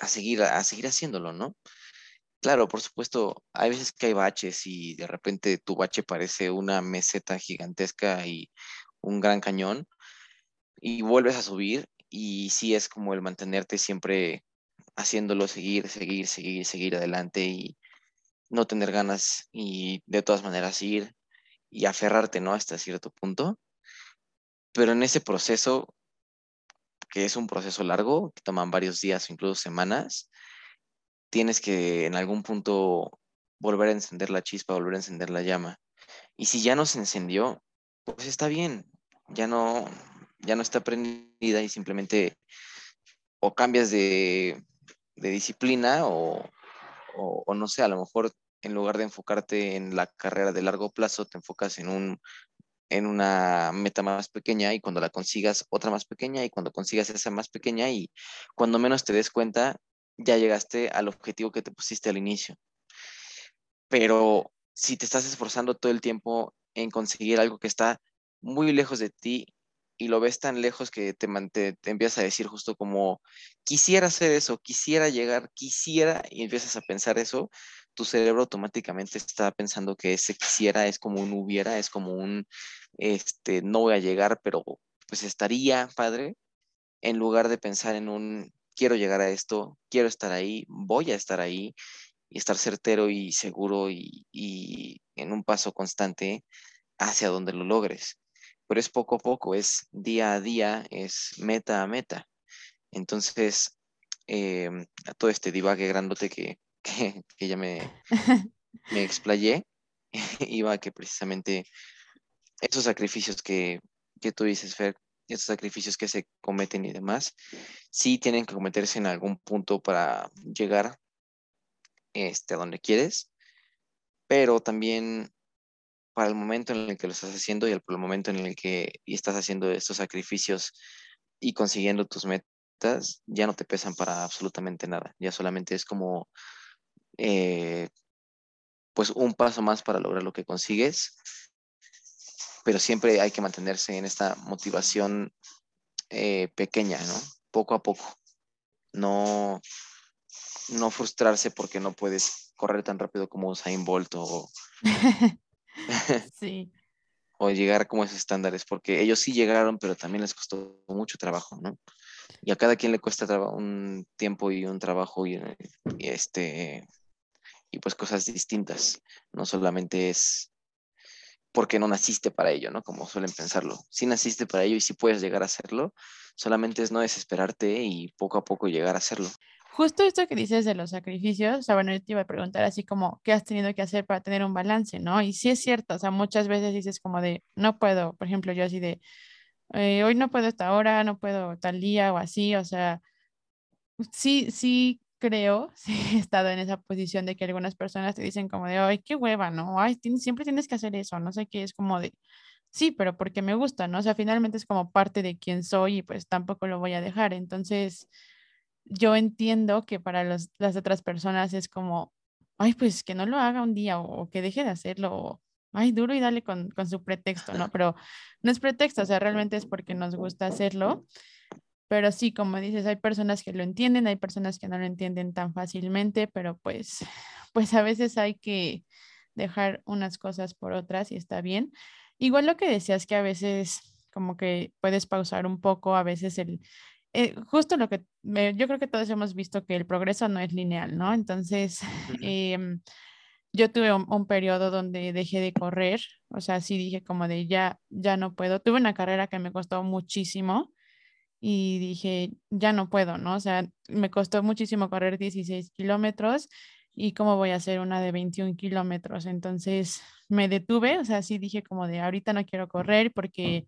a seguir, a seguir haciéndolo, ¿no? Claro, por supuesto, hay veces que hay baches y de repente tu bache parece una meseta gigantesca y un gran cañón y vuelves a subir y sí es como el mantenerte siempre haciéndolo, seguir, seguir, seguir, seguir adelante y no tener ganas y de todas maneras ir y aferrarte, ¿no? Hasta cierto punto. Pero en ese proceso, que es un proceso largo, que toman varios días o incluso semanas, tienes que en algún punto volver a encender la chispa, volver a encender la llama. Y si ya no se encendió, pues está bien, ya no, ya no está prendida y simplemente o cambias de, disciplina o, o, no sé, a lo mejor en lugar de enfocarte en la carrera de largo plazo, te enfocas en un en una meta más pequeña y cuando la consigas otra más pequeña y cuando consigas esa más pequeña y cuando menos te des cuenta ya llegaste al objetivo que te pusiste al inicio. Pero si te estás esforzando todo el tiempo en conseguir algo que está muy lejos de ti y lo ves tan lejos que te, te, te, empiezas a decir justo como, quisiera hacer eso, quisiera llegar, quisiera, y empiezas a pensar eso, tu cerebro automáticamente está pensando que ese quisiera es como un hubiera, es como un, este, no voy a llegar, pero pues estaría padre, en lugar de pensar en un, quiero llegar a esto, quiero estar ahí, voy a estar ahí y estar certero y seguro y, y en un paso constante hacia donde lo logres pero es poco a poco, es día a día, es meta a meta. Entonces, eh, a todo este divague grandote que, que, ya me, me explayé, iba a que precisamente esos sacrificios que, que tú dices, Fer, esos sacrificios que se cometen y demás, sí tienen que cometerse en algún punto para llegar este, a donde quieres, pero también para el momento en el que lo estás haciendo y el, momento en el que estás haciendo estos sacrificios y consiguiendo tus metas, ya no te pesan para absolutamente nada. Ya solamente es como, eh, pues, un paso más para lograr lo que consigues. pero siempre hay que mantenerse en esta motivación eh, pequeña, ¿no? Poco a poco. No, no frustrarse porque no puedes correr tan rápido como Usain Bolt o, sí. o llegar como esos estándares, porque ellos sí llegaron, pero también les costó mucho trabajo, ¿no? Y a cada quien le cuesta un tiempo y un trabajo y, y este y pues cosas distintas. No solamente es porque no naciste para ello, ¿no? Como suelen pensarlo. Si naciste para ello y si puedes llegar a hacerlo, solamente es no desesperarte y poco a poco llegar a hacerlo. Justo esto que dices de los sacrificios, o sea, bueno, yo te iba a preguntar así como, ¿qué has tenido que hacer para tener un balance, no? Y sí es cierto, o sea, muchas veces dices como de, no puedo, por ejemplo, yo así de, eh, hoy no puedo esta hora, no puedo tal día o así, o sea, sí, sí creo, sí he estado en esa posición de que algunas personas te dicen como de, ay, qué hueva, ¿no? Ay, siempre tienes que hacer eso, no sé qué, es como de, sí, pero porque me gusta, ¿no? O sea, finalmente es como parte de quién soy y pues tampoco lo voy a dejar. Entonces, yo entiendo que para las otras personas es como, ay, pues que no lo haga un día o, que deje de hacerlo, o, ay, duro y dale con, con su pretexto, ¿no? Pero no es pretexto, o sea, realmente es porque nos gusta hacerlo. Pero sí, como dices, hay personas que lo entienden, hay personas que no lo entienden tan fácilmente, pero pues, pues a veces hay que dejar unas cosas por otras y está bien. Igual lo que decías que a veces como que puedes pausar un poco, a veces el, eh, justo lo que yo creo que todos hemos visto que el progreso no es lineal, ¿no? Entonces, em, yo tuve un, periodo donde dejé de correr, o sea, sí dije como de ya, ya no puedo. Tuve una carrera que me costó muchísimo y dije, ya no puedo, ¿no? O sea, me costó muchísimo correr 16 kilómetros y cómo voy a hacer una de 21 kilómetros. Entonces me detuve, o sea, sí dije como de ahorita no quiero correr porque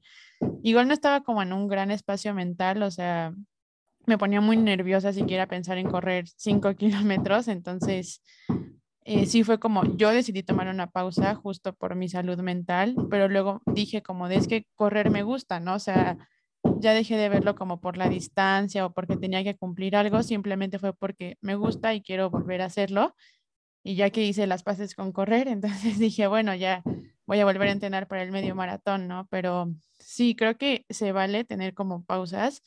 igual no estaba como en un gran espacio mental, o sea, me ponía muy nerviosa siquiera pensar en correr 5 kilómetros. Entonces eh, sí fue como yo decidí tomar una pausa justo por mi salud mental, pero luego dije como de es que correr me gusta, ¿no? O sea, ya dejé de verlo como por la distancia o porque tenía que cumplir algo, simplemente fue porque me gusta y quiero volver a hacerlo. Y ya que hice las paces con correr, entonces dije, bueno, ya voy a volver a entrenar para el medio maratón, ¿no? Pero sí, creo que se vale tener como pausas,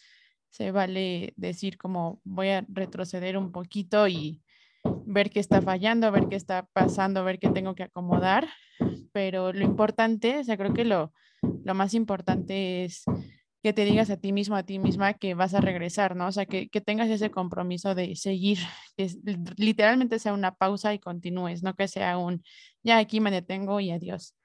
se vale decir como voy a retroceder un poquito y ver qué está fallando, ver qué está pasando, ver qué tengo que acomodar. Pero lo importante, o sea, creo que lo, lo más importante es que te digas a ti mismo, a ti misma que vas a regresar, ¿no? O sea, que, tengas ese compromiso de seguir, que literalmente sea una pausa y continúes, no que sea un, ya aquí me detengo y adiós.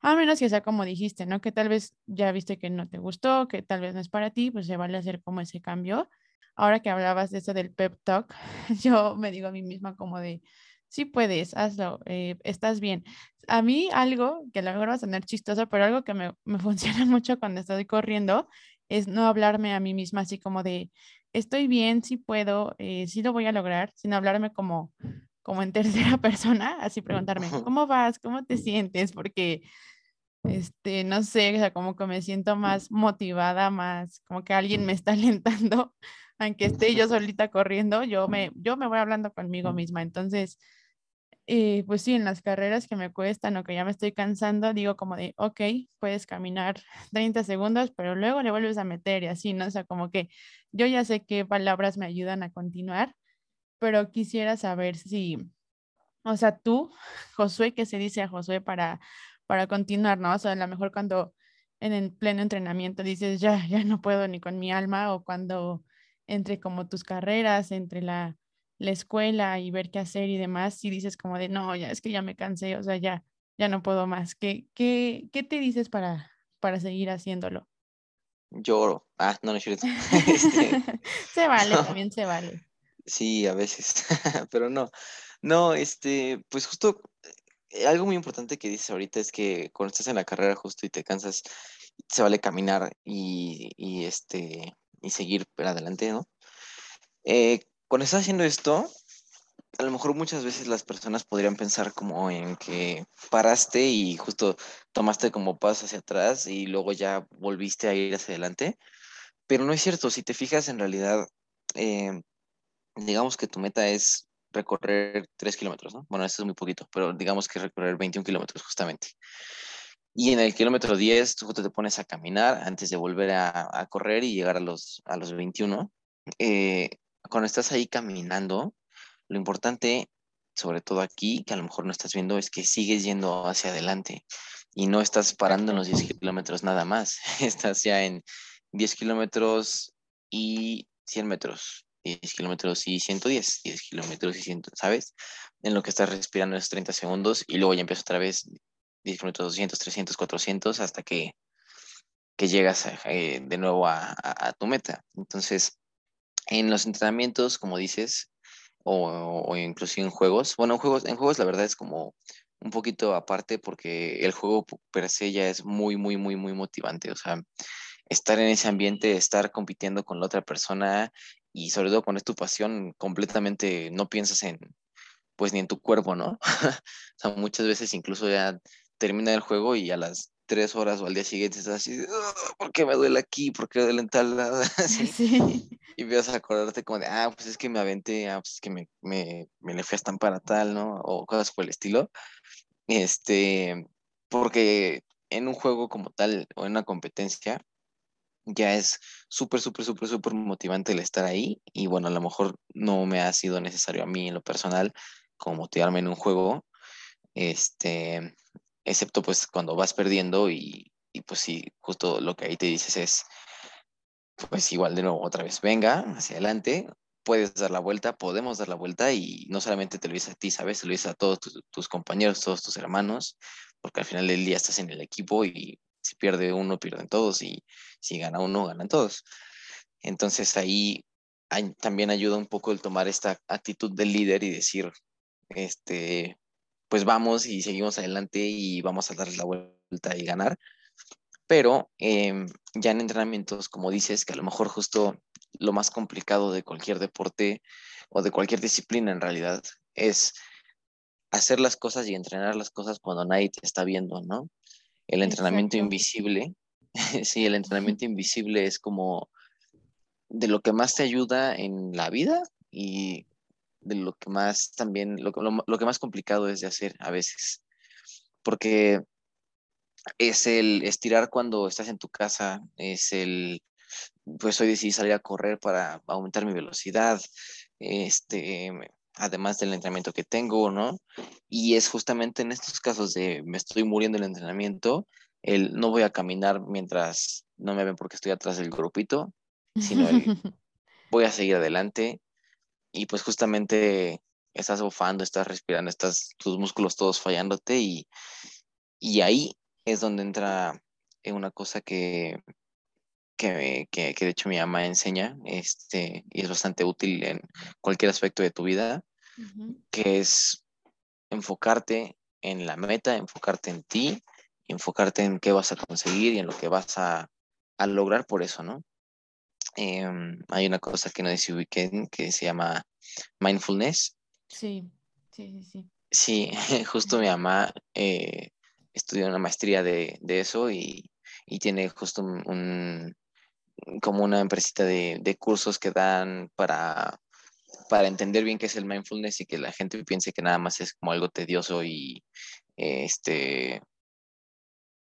A menos que sea como dijiste, ¿no? Que tal vez ya viste que no te gustó, que tal vez no es para ti, pues se vale hacer como ese cambio. Ahora que hablabas de eso del pep talk, yo me digo a mí misma como de, sí puedes, hazlo, eh, estás bien. A mí algo que a lo mejor va a tener chistoso, pero algo que me, me funciona mucho cuando estoy corriendo es no hablarme a mí misma así como de, estoy bien, sí puedo, eh, sí lo voy a lograr, sino hablarme como, como en tercera persona, así preguntarme, ¿cómo vas? ¿Cómo te sientes? Porque, este, no sé, o sea, como que me siento más motivada, más como que alguien me está alentando, aunque esté yo solita corriendo, yo me, yo me voy hablando conmigo misma. Entonces, eh, pues sí, en las carreras que me cuestan o que ya me estoy cansando, digo como de, ok, puedes caminar 30 segundos, pero luego le vuelves a meter y así, ¿no? O sea, como que yo ya sé qué palabras me ayudan a continuar, pero quisiera saber si, o sea, tú, Josué, ¿qué se dice a Josué para, para continuar, ¿no? O sea, a lo mejor cuando en el pleno entrenamiento dices, ya, ya no puedo ni con mi alma, o cuando entre como tus carreras, entre la la escuela y ver qué hacer y demás, si dices como de, no, ya es que ya me cansé, o sea, ya, ya no puedo más. ¿Qué, qué, qué te dices para, para seguir haciéndolo? Lloro. Ah, no, no es este, se vale, también se vale. Sí, a veces, pero no. No, este, pues justo eh, algo muy importante que dices ahorita es que cuando estás en la carrera justo y te cansas, se vale caminar y, y este, y seguir adelante, ¿no? Eh, cuando estás haciendo esto, a lo mejor muchas veces las personas podrían pensar como en que paraste y justo tomaste como paso hacia atrás y luego ya volviste a ir hacia adelante, pero no es cierto, si te fijas en realidad, eh, digamos que tu meta es recorrer 3 kilómetros, ¿no? Bueno, eso es muy poquito, pero digamos que recorrer 21 kilómetros justamente. Y en el kilómetro 10 tú te pones a caminar antes de volver a, correr y llegar a los, a los 21. Eh, cuando estás ahí caminando, lo importante, sobre todo aquí, que a lo mejor no estás viendo, es que sigues yendo hacia adelante y no estás parando en los 10 kilómetros nada más. Estás ya en 10 kilómetros y 100 metros, 10 kilómetros y 110, 10 kilómetros y 100, ¿sabes? En lo que estás respirando es 30 segundos y luego ya empieza otra vez 10 kilómetros, 200, 300, 400 hasta que, que llegas eh, de nuevo a, a, tu meta. Entonces, en los entrenamientos, como dices, o, o inclusive en juegos, bueno, en juegos, en juegos la verdad es como un poquito aparte porque el juego per se ya es muy, muy, muy, muy motivante. O sea, estar en ese ambiente, estar compitiendo con la otra persona y sobre todo cuando es tu pasión, completamente no piensas en, pues ni en tu cuerpo, ¿no? o sea, muchas veces incluso ya termina el juego y a las tres horas o al día siguiente estás así, ¿por qué me duele aquí? ¿Por qué me duele en tal lado? Sí. Y vas a acordarte como de, ah, pues es que me aventé, ah, pues es que me, me, me le fui a estampar a tal, ¿no? O cosas por el estilo. Este, porque en un juego como tal o en una competencia, ya es súper, súper, súper, súper motivante el estar ahí. Y bueno, a lo mejor no me ha sido necesario a mí en lo personal como motivarme en un juego, este, excepto pues cuando vas perdiendo y, y pues sí, justo lo que ahí te dices es, pues igual de nuevo, otra vez, venga, hacia adelante, puedes dar la vuelta, podemos dar la vuelta y no solamente te lo dices a ti, ¿sabes? Te lo dices a todos tus, tus compañeros, todos tus hermanos, porque al final del día estás en el equipo y si pierde uno, pierden todos, y si gana uno, ganan todos. Entonces ahí también ayuda un poco el tomar esta actitud del líder y decir, este, pues vamos y seguimos adelante y vamos a darle la vuelta y ganar. Pero em, ya en entrenamientos, como dices, que a lo mejor justo lo más complicado de cualquier deporte o de cualquier disciplina en realidad es hacer las cosas y entrenar las cosas cuando nadie te está viendo, ¿no? El entrenamiento invisible, sí, el entrenamiento invisible es como de lo que más te ayuda en la vida y de lo que más también, lo, lo, que más complicado es de hacer a veces. Porque es el estirar cuando estás en tu casa, es el, pues hoy decidí salir a correr para aumentar mi velocidad, este, además del entrenamiento que tengo, ¿no? Y es justamente en estos casos de me estoy muriendo el entrenamiento, el no voy a caminar mientras no me ven porque estoy atrás del grupito, sino el voy a seguir adelante y pues justamente estás bufando, estás respirando, estás tus músculos todos fallándote y, y ahí es donde entra una cosa que, que, que, de hecho mi mamá enseña este, y es bastante útil en cualquier aspecto de tu vida, que es enfocarte en la meta, enfocarte en ti, enfocarte en qué vas a conseguir y en lo que vas a, a lograr por eso, ¿no? Em, hay una cosa que no dice weekend que se llama mindfulness. Sí, sí, sí. Sí, justo mi mamá eh, estudió una maestría de, de eso y, y, tiene justo un, como una empresita de, de, cursos que dan para, para entender bien qué es el mindfulness y que la gente piense que nada más es como algo tedioso y este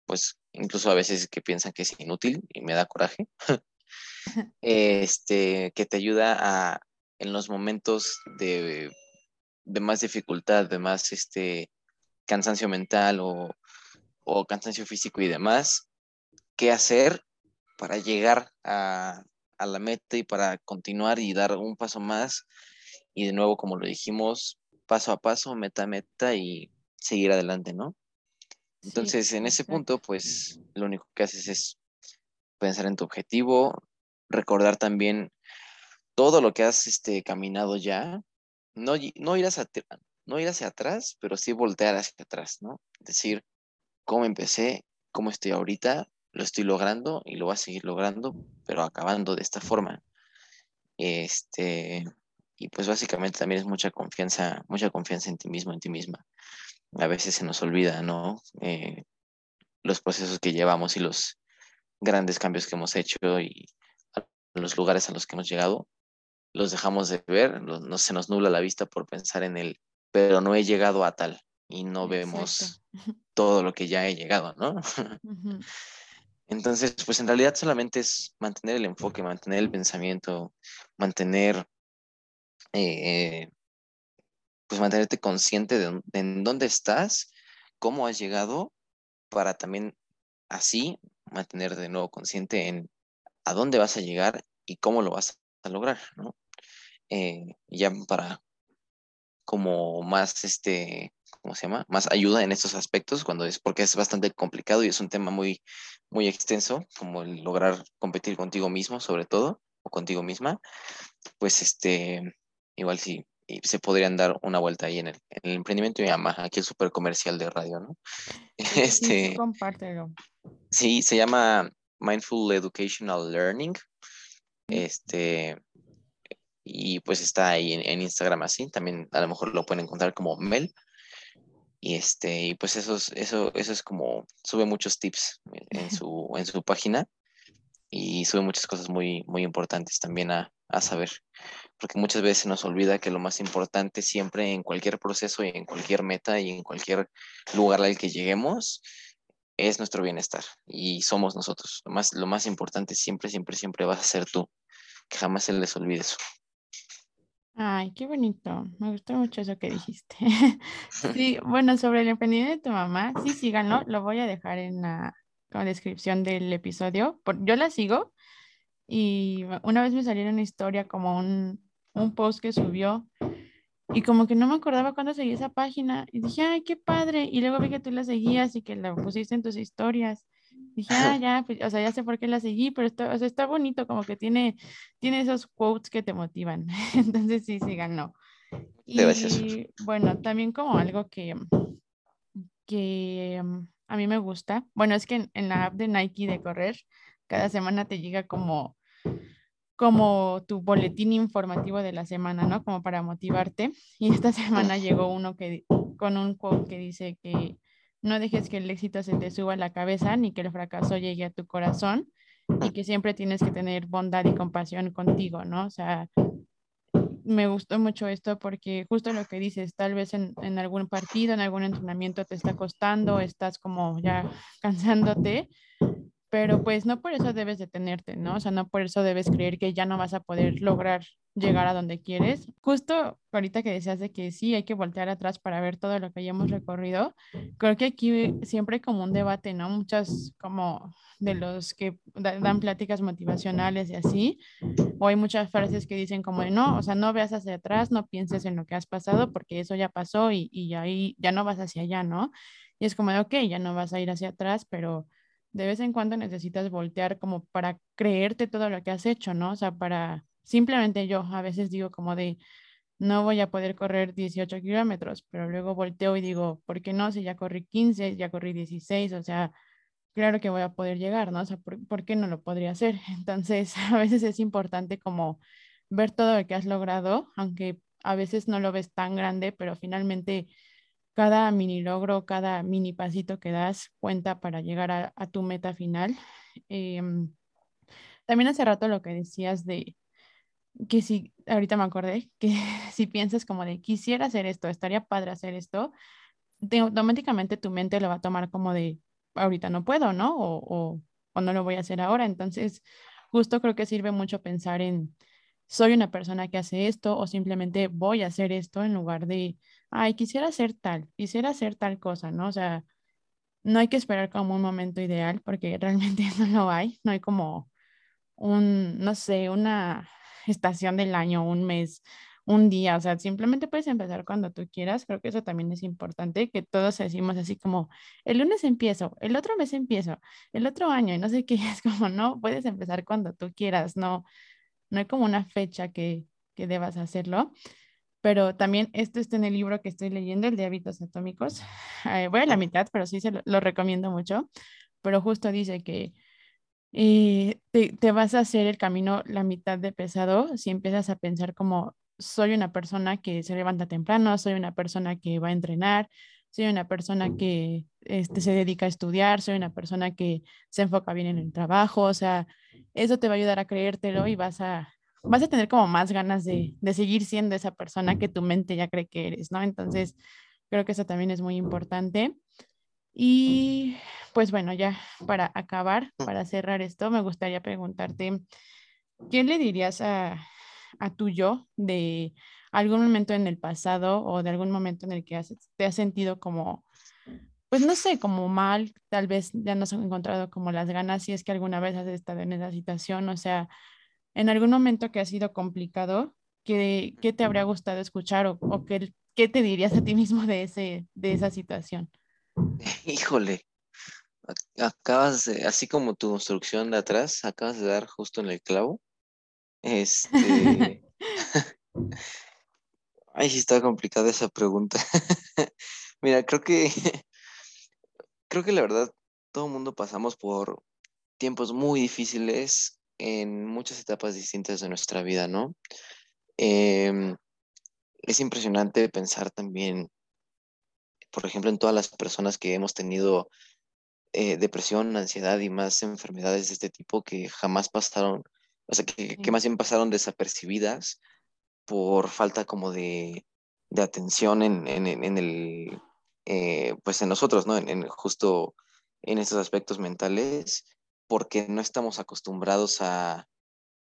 pues incluso a veces que piensan que es inútil y me da coraje. este, que te ayuda a, en los momentos de, de más dificultad, de más este, cansancio mental o, o cansancio físico y demás, qué hacer para llegar a, a, la meta y para continuar y dar un paso más. Y de nuevo, como lo dijimos, paso a paso, meta a meta y seguir adelante, ¿no? Entonces, en ese punto, pues lo único que haces es pensar en tu objetivo, recordar también todo lo que has este, caminado ya, no, no, ir hacia, no ir hacia atrás, pero sí voltear hacia atrás, ¿no? Decir, cómo empecé, cómo estoy ahorita, lo estoy logrando y lo voy a seguir logrando, pero acabando de esta forma. Este, y pues básicamente también es mucha confianza, mucha confianza en ti mismo, en ti misma. A veces se nos olvida, ¿no? Eh, los procesos que llevamos y los grandes cambios que hemos hecho y los lugares a los que hemos llegado, los dejamos de ver, no se nos nubla la vista por pensar en él, pero no he llegado a tal. y no vemos todo lo que ya he llegado, ¿no? Entonces, pues en realidad solamente es mantener el enfoque, mantener el pensamiento, mantener, eh, pues mantenerte consciente de, en dónde estás, cómo has llegado, para también así mantener de nuevo consciente en a dónde vas a llegar y cómo lo vas a lograr, ¿no? Eh, ya para como más, este, ¿cómo se llama? Más ayuda en estos aspectos, cuando es, porque es bastante complicado y es un tema muy, muy extenso, como el lograr competir contigo mismo, sobre todo, o contigo misma, pues este, igual sí, se podrían dar una vuelta ahí en el, en el emprendimiento y Yamaha, aquí el super comercial de radio, ¿no? este, sí, compártelo. Sí, se llama Mindful Educational Learning. Este, y pues está ahí en, Instagram así, también a lo mejor lo pueden encontrar como Mel. Y este, y pues eso es, eso, eso es como, sube muchos tips en su, en su página y sube muchas cosas muy, muy importantes también a, a saber. Porque muchas veces nos olvida que lo más importante siempre en cualquier proceso y en cualquier meta y en cualquier lugar al que lleguemos es nuestro bienestar y somos nosotros. Lo más, lo más importante siempre, siempre, siempre vas a ser tú. Que jamás se les olvide eso. Ay, qué bonito. Me gustó mucho eso que dijiste. sí, bueno, sobre el emprendimiento de tu mamá, sí, síganlo. Lo voy a dejar en la, descripción del episodio. yo la sigo y una vez me salió una historia como un, un post que subió y como que no me acordaba cuándo seguí esa página y dije, ay, qué padre. Y luego vi que tú la seguías y que la pusiste en tus historias. Dije, ah, ya, pues, o sea, ya sé por qué la seguí, pero está, o sea, está bonito, como que tiene, tiene esos quotes que te motivan. Entonces sí, sí ganó. Y bueno, también como algo que, que mm, a mí me gusta, bueno, es que en, la app de Nike de correr, cada semana te llega como como tu boletín informativo de la semana, ¿no? Como para motivarte. Y esta semana llegó uno que con un quote que dice que no dejes que el éxito se te suba a la cabeza ni que el fracaso llegue a tu corazón y que siempre tienes que tener bondad y compasión contigo, ¿no? O sea, me gustó mucho esto porque justo lo que dices, tal vez en, en algún partido, en algún entrenamiento te está costando, estás como ya cansándote, pero pues no por eso debes detenerte, ¿no? O sea, no por eso debes creer que ya no vas a poder lograr llegar a donde quieres. Justo ahorita que decías de que sí, hay que voltear atrás para ver todo lo que ya hemos recorrido, creo que aquí siempre hay como un debate, ¿no? Muchas como de los que dan pláticas motivacionales y así, o hay muchas frases que dicen como, no, o sea, no veas hacia atrás, no pienses en lo que has pasado porque eso ya pasó y, y ahí ya no vas hacia allá, ¿no? Y es como, de, ok, ya no vas a ir hacia atrás, pero de vez en cuando necesitas voltear como para creerte todo lo que has hecho, ¿no? O sea, para simplemente yo a veces digo como de, no voy a poder correr 18 kilómetros, pero luego volteo y digo, ¿por qué no? Si ya corrí 15, ya corrí 16, o sea, claro que voy a poder llegar, ¿no? O sea, ¿por, ¿por qué no lo podría hacer? Entonces, a veces es importante como ver todo lo que has logrado, aunque a veces no lo ves tan grande, pero finalmente cada mini logro, cada mini pasito que das cuenta para llegar a, tu meta final. Em, también hace rato lo que decías de que si, ahorita me acordé, que si piensas como de quisiera hacer esto, estaría padre hacer esto, automáticamente tu mente lo va a tomar como de ahorita no puedo, ¿no? O, o no lo voy a hacer ahora. Entonces, justo creo que sirve mucho pensar en soy una persona que hace esto o simplemente voy a hacer esto en lugar de ay, quisiera hacer tal, quisiera hacer tal cosa, ¿no? O sea, no hay que esperar como un momento ideal porque realmente no lo hay, no hay como un, no sé, una estación del año, un mes, un día, o sea, simplemente puedes empezar cuando tú quieras, creo que eso también es importante, que todos decimos así como, el lunes empiezo, el otro mes empiezo, el otro año, y no sé qué, es como, no, puedes empezar cuando tú quieras, no, no hay como una fecha que, que debas hacerlo pero también esto está en el libro que estoy leyendo, el de hábitos atómicos. Eh, voy a la mitad, pero sí se lo, recomiendo mucho, pero justo dice que eh, te, vas a hacer el camino la mitad de pesado si empiezas a pensar como soy una persona que se levanta temprano, soy una persona que va a entrenar, soy una persona que este, se dedica a estudiar, soy una persona que se enfoca bien en el trabajo, o sea, eso te va a ayudar a creértelo y vas a vas a tener como más ganas de, de, seguir siendo esa persona que tu mente ya cree que eres, ¿no? Entonces, Creo que eso también es muy importante. Y pues bueno, ya para acabar, para cerrar esto, me gustaría preguntarte, ¿qué le dirías a, a tu yo de algún momento en el pasado o de algún momento en el que te has sentido como, pues no sé, como mal, tal vez ya no has encontrado como las ganas si es que alguna vez has estado en esa situación, o sea, en algún momento que ha sido complicado, ¿qué, qué te habría gustado escuchar o, o qué, qué, te dirías a ti mismo de, ese, de esa situación? Híjole, acabas de, así como tu instrucción de atrás, acabas de dar justo en el clavo. Este. Ay, sí está complicada esa pregunta. Mira, creo que. creo que la verdad, todo el mundo pasamos por tiempos muy difíciles en muchas etapas distintas de nuestra vida, ¿no? Em, es impresionante pensar también, por ejemplo, en todas las personas que hemos tenido eh, depresión, ansiedad y más enfermedades de este tipo que jamás pasaron, o sea, que, más bien pasaron desapercibidas por falta como de, atención en, el, eh, pues en nosotros, ¿no? En, justo en estos aspectos mentales, porque no estamos acostumbrados a,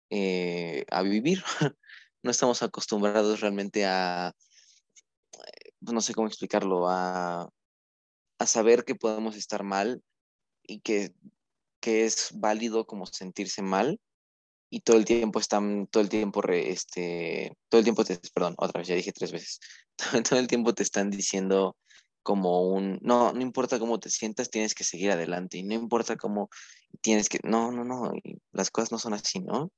eh, a vivir, no estamos acostumbrados realmente a, pues, no sé cómo explicarlo, a, a saber que podemos estar mal y que, es válido como sentirse mal y todo el tiempo están, todo el tiempo, este, todo el tiempo te, perdón, otra vez, ya dije tres veces, todo, el tiempo te están diciendo como un, no, no importa cómo te sientas, tienes que seguir adelante y no importa cómo tienes que, no, no, no, las cosas no son así, ¿no?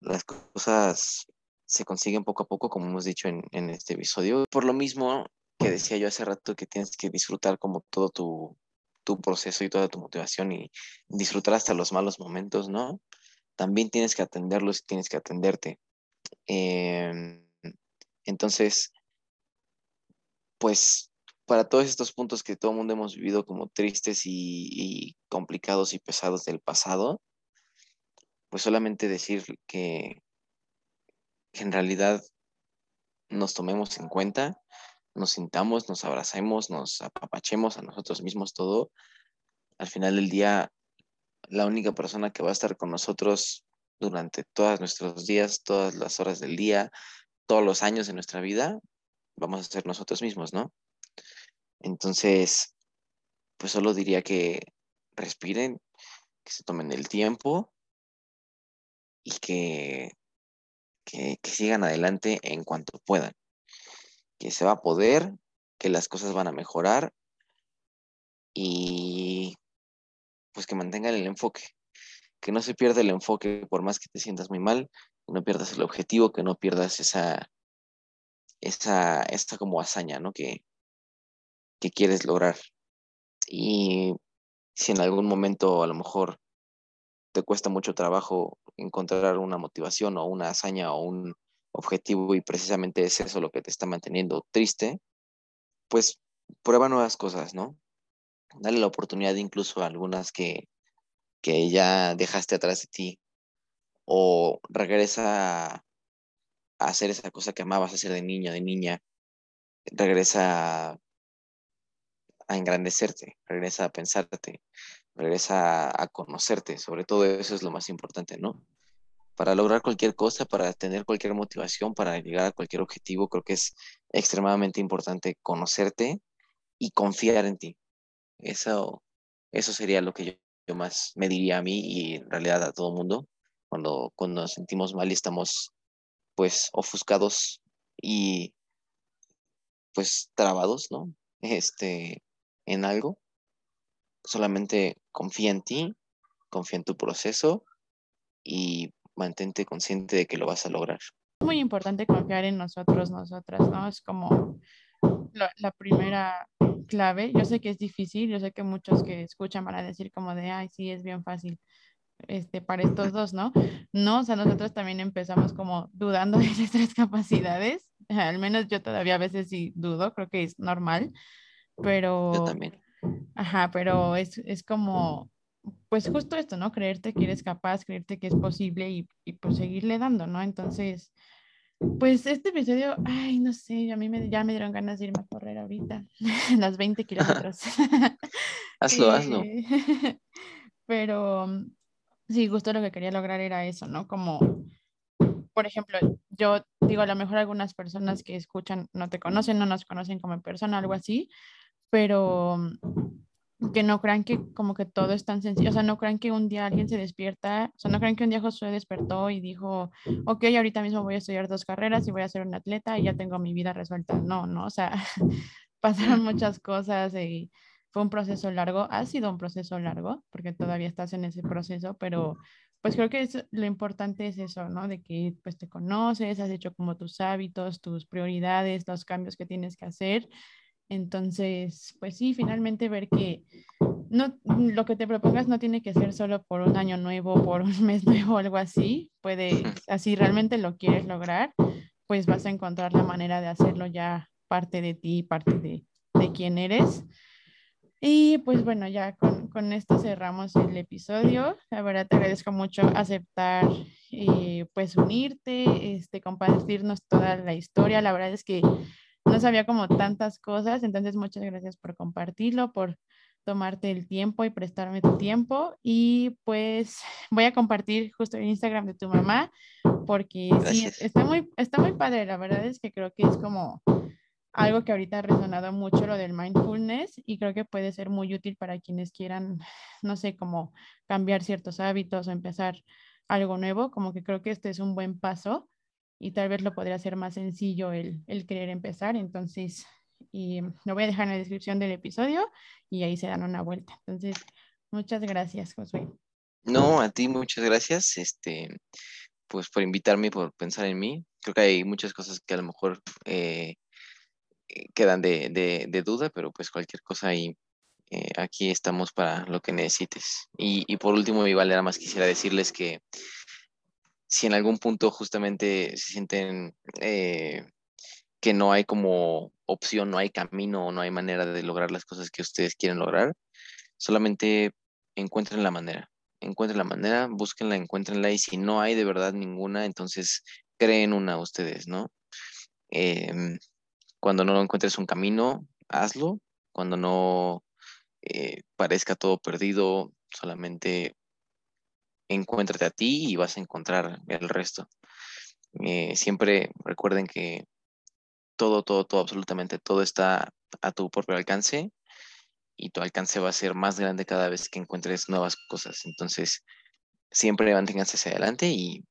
Las cosas se consiguen poco a poco, como hemos dicho en, en este episodio. Por lo mismo que decía yo hace rato, que tienes que disfrutar como todo tu, tu proceso y toda tu motivación y disfrutar hasta los malos momentos, ¿no? También tienes que atenderlos y tienes que atenderte. Em, entonces, pues para todos estos puntos que todo el mundo hemos vivido como tristes y, complicados y pesados del pasado, pues solamente decir que, que en realidad nos tomemos en cuenta nos sintamos, nos abracemos, nos apapachemos a nosotros mismos todo, al final del día, la única persona que va a estar con nosotros durante todos nuestros días, todas las horas del día, todos los años de nuestra vida, vamos a ser nosotros mismos, ¿no? Entonces, pues solo diría que respiren, que se tomen el tiempo y que, que, sigan adelante en cuanto puedan que se va a poder, que las cosas van a mejorar y pues que mantengan el enfoque, que no se pierda el enfoque por más que te sientas muy mal, que no pierdas el objetivo, que no pierdas esa, esa, esta como hazaña, ¿no? Que, que quieres lograr. Y si en algún momento a lo mejor te cuesta mucho trabajo encontrar una motivación o una hazaña o un objetivo y precisamente es eso lo que te está manteniendo triste, pues prueba nuevas cosas, ¿no? Dale la oportunidad incluso a algunas que, que ya dejaste atrás de ti o regresa a, hacer esa cosa que amabas hacer de niño, de niña, regresa a, engrandecerte, regresa a pensarte, regresa a conocerte, sobre todo eso es lo más importante, ¿no? para lograr cualquier cosa, para tener cualquier motivación, para llegar a cualquier objetivo, creo que es extremadamente importante conocerte y confiar en ti. Eso, eso sería lo que yo, más me diría a mí y en realidad a todo mundo cuando, cuando nos sentimos mal y estamos pues ofuscados y pues trabados, ¿no? Este, en algo. Solamente confía en ti, confía en tu proceso y mantente consciente de que lo vas a lograr. Es muy importante confiar en nosotros, nosotras, ¿no? Es como la, primera clave. Yo sé que es difícil, yo sé que muchos que escuchan van a decir como de, ay, sí, es bien fácil este, para estos dos, ¿no? No, o sea, nosotros también empezamos como dudando de nuestras capacidades. Al menos yo todavía a veces sí dudo, creo que es normal, pero... Yo también. Ajá, pero es, es como pues justo esto, ¿no? Creerte que eres capaz, creerte que es posible y, y pues seguirle dando, ¿no? Entonces, Pues este episodio, ay, no sé, a mí me, ya me dieron ganas de irme a correr ahorita, las 20 kilómetros. hazlo, hazlo. Pero sí, justo lo que quería lograr era eso, ¿no? Como, por ejemplo, yo digo, a lo mejor algunas personas que escuchan no te conocen, no nos conocen como persona, algo así, pero que no crean que como que todo es tan sencillo, o sea, no crean que un día alguien se despierta, o sea, no crean que un día Josué despertó y dijo, ok, ahorita mismo voy a estudiar dos carreras y voy a ser un atleta y ya tengo mi vida resuelta. No, no, o sea, pasaron muchas cosas y fue un proceso largo, ha sido un proceso largo, porque todavía estás en ese proceso, pero pues creo que es, lo importante es eso, ¿no? De que pues te conoces, has hecho como tus hábitos, tus prioridades, los cambios que tienes que hacer entonces, pues sí, finalmente ver que no, lo que te propongas no tiene que ser solo por un año nuevo, por un mes nuevo algo así. Puede, así realmente lo quieres lograr, pues vas a encontrar la manera de hacerlo ya parte de ti, parte de, de quién eres. Y pues bueno, ya con, con, esto cerramos el episodio. La verdad te agradezco mucho aceptar, eh, pues unirte, este, compartirnos toda la historia. La verdad es que no sabía como tantas cosas, entonces muchas gracias por compartirlo, por tomarte el tiempo y prestarme tu tiempo. Y pues voy a compartir justo el Instagram de tu mamá, porque sí, está muy, está muy padre. La verdad es que creo que es como algo que ahorita ha resonado mucho lo del mindfulness y creo que puede ser muy útil para quienes quieran, no sé, como cambiar ciertos hábitos o empezar algo nuevo, como que creo que este es un buen paso y tal vez lo podría hacer más sencillo el, el querer empezar. Entonces, y lo voy a dejar en la descripción del episodio y ahí se dan una vuelta. Entonces, muchas gracias, Josué. No, a ti muchas gracias, este, pues por invitarme por pensar en mí. Creo que hay muchas cosas que a lo mejor eh, quedan de, de, de, duda, pero pues cualquier cosa ahí, eh, aquí estamos para lo que necesites. Y, y por último, igual nada más quisiera decirles que si en algún punto justamente se sienten eh, que no hay como opción, no hay camino, no hay manera de lograr las cosas que ustedes quieren lograr, solamente encuentren la manera. Encuentren la manera, búsquenla, encuéntrenla y si no hay de verdad ninguna, entonces creen una ustedes, ¿no? Em, cuando no encuentres un camino, hazlo. Cuando no eh, parezca todo perdido, solamente encuéntrate a ti y vas a encontrar el resto. Eh, siempre recuerden que todo, todo, todo, absolutamente todo está a tu propio alcance y tu alcance va a ser más grande cada vez que encuentres nuevas cosas. Entonces, siempre manténganse hacia adelante y,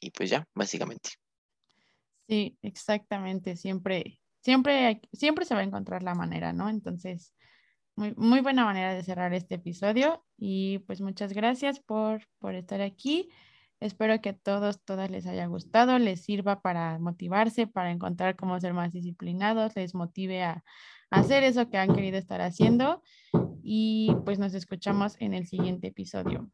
y pues ya, básicamente. Sí, exactamente. Siempre, siempre, siempre se va a encontrar la manera, ¿no? Entonces, muy, buena manera de cerrar este episodio y pues muchas gracias por, por estar aquí. Espero que a todos, todas les haya gustado, les sirva para motivarse, para encontrar cómo ser más disciplinados, les motive a, a hacer eso que han querido estar haciendo y pues nos escuchamos en el siguiente episodio.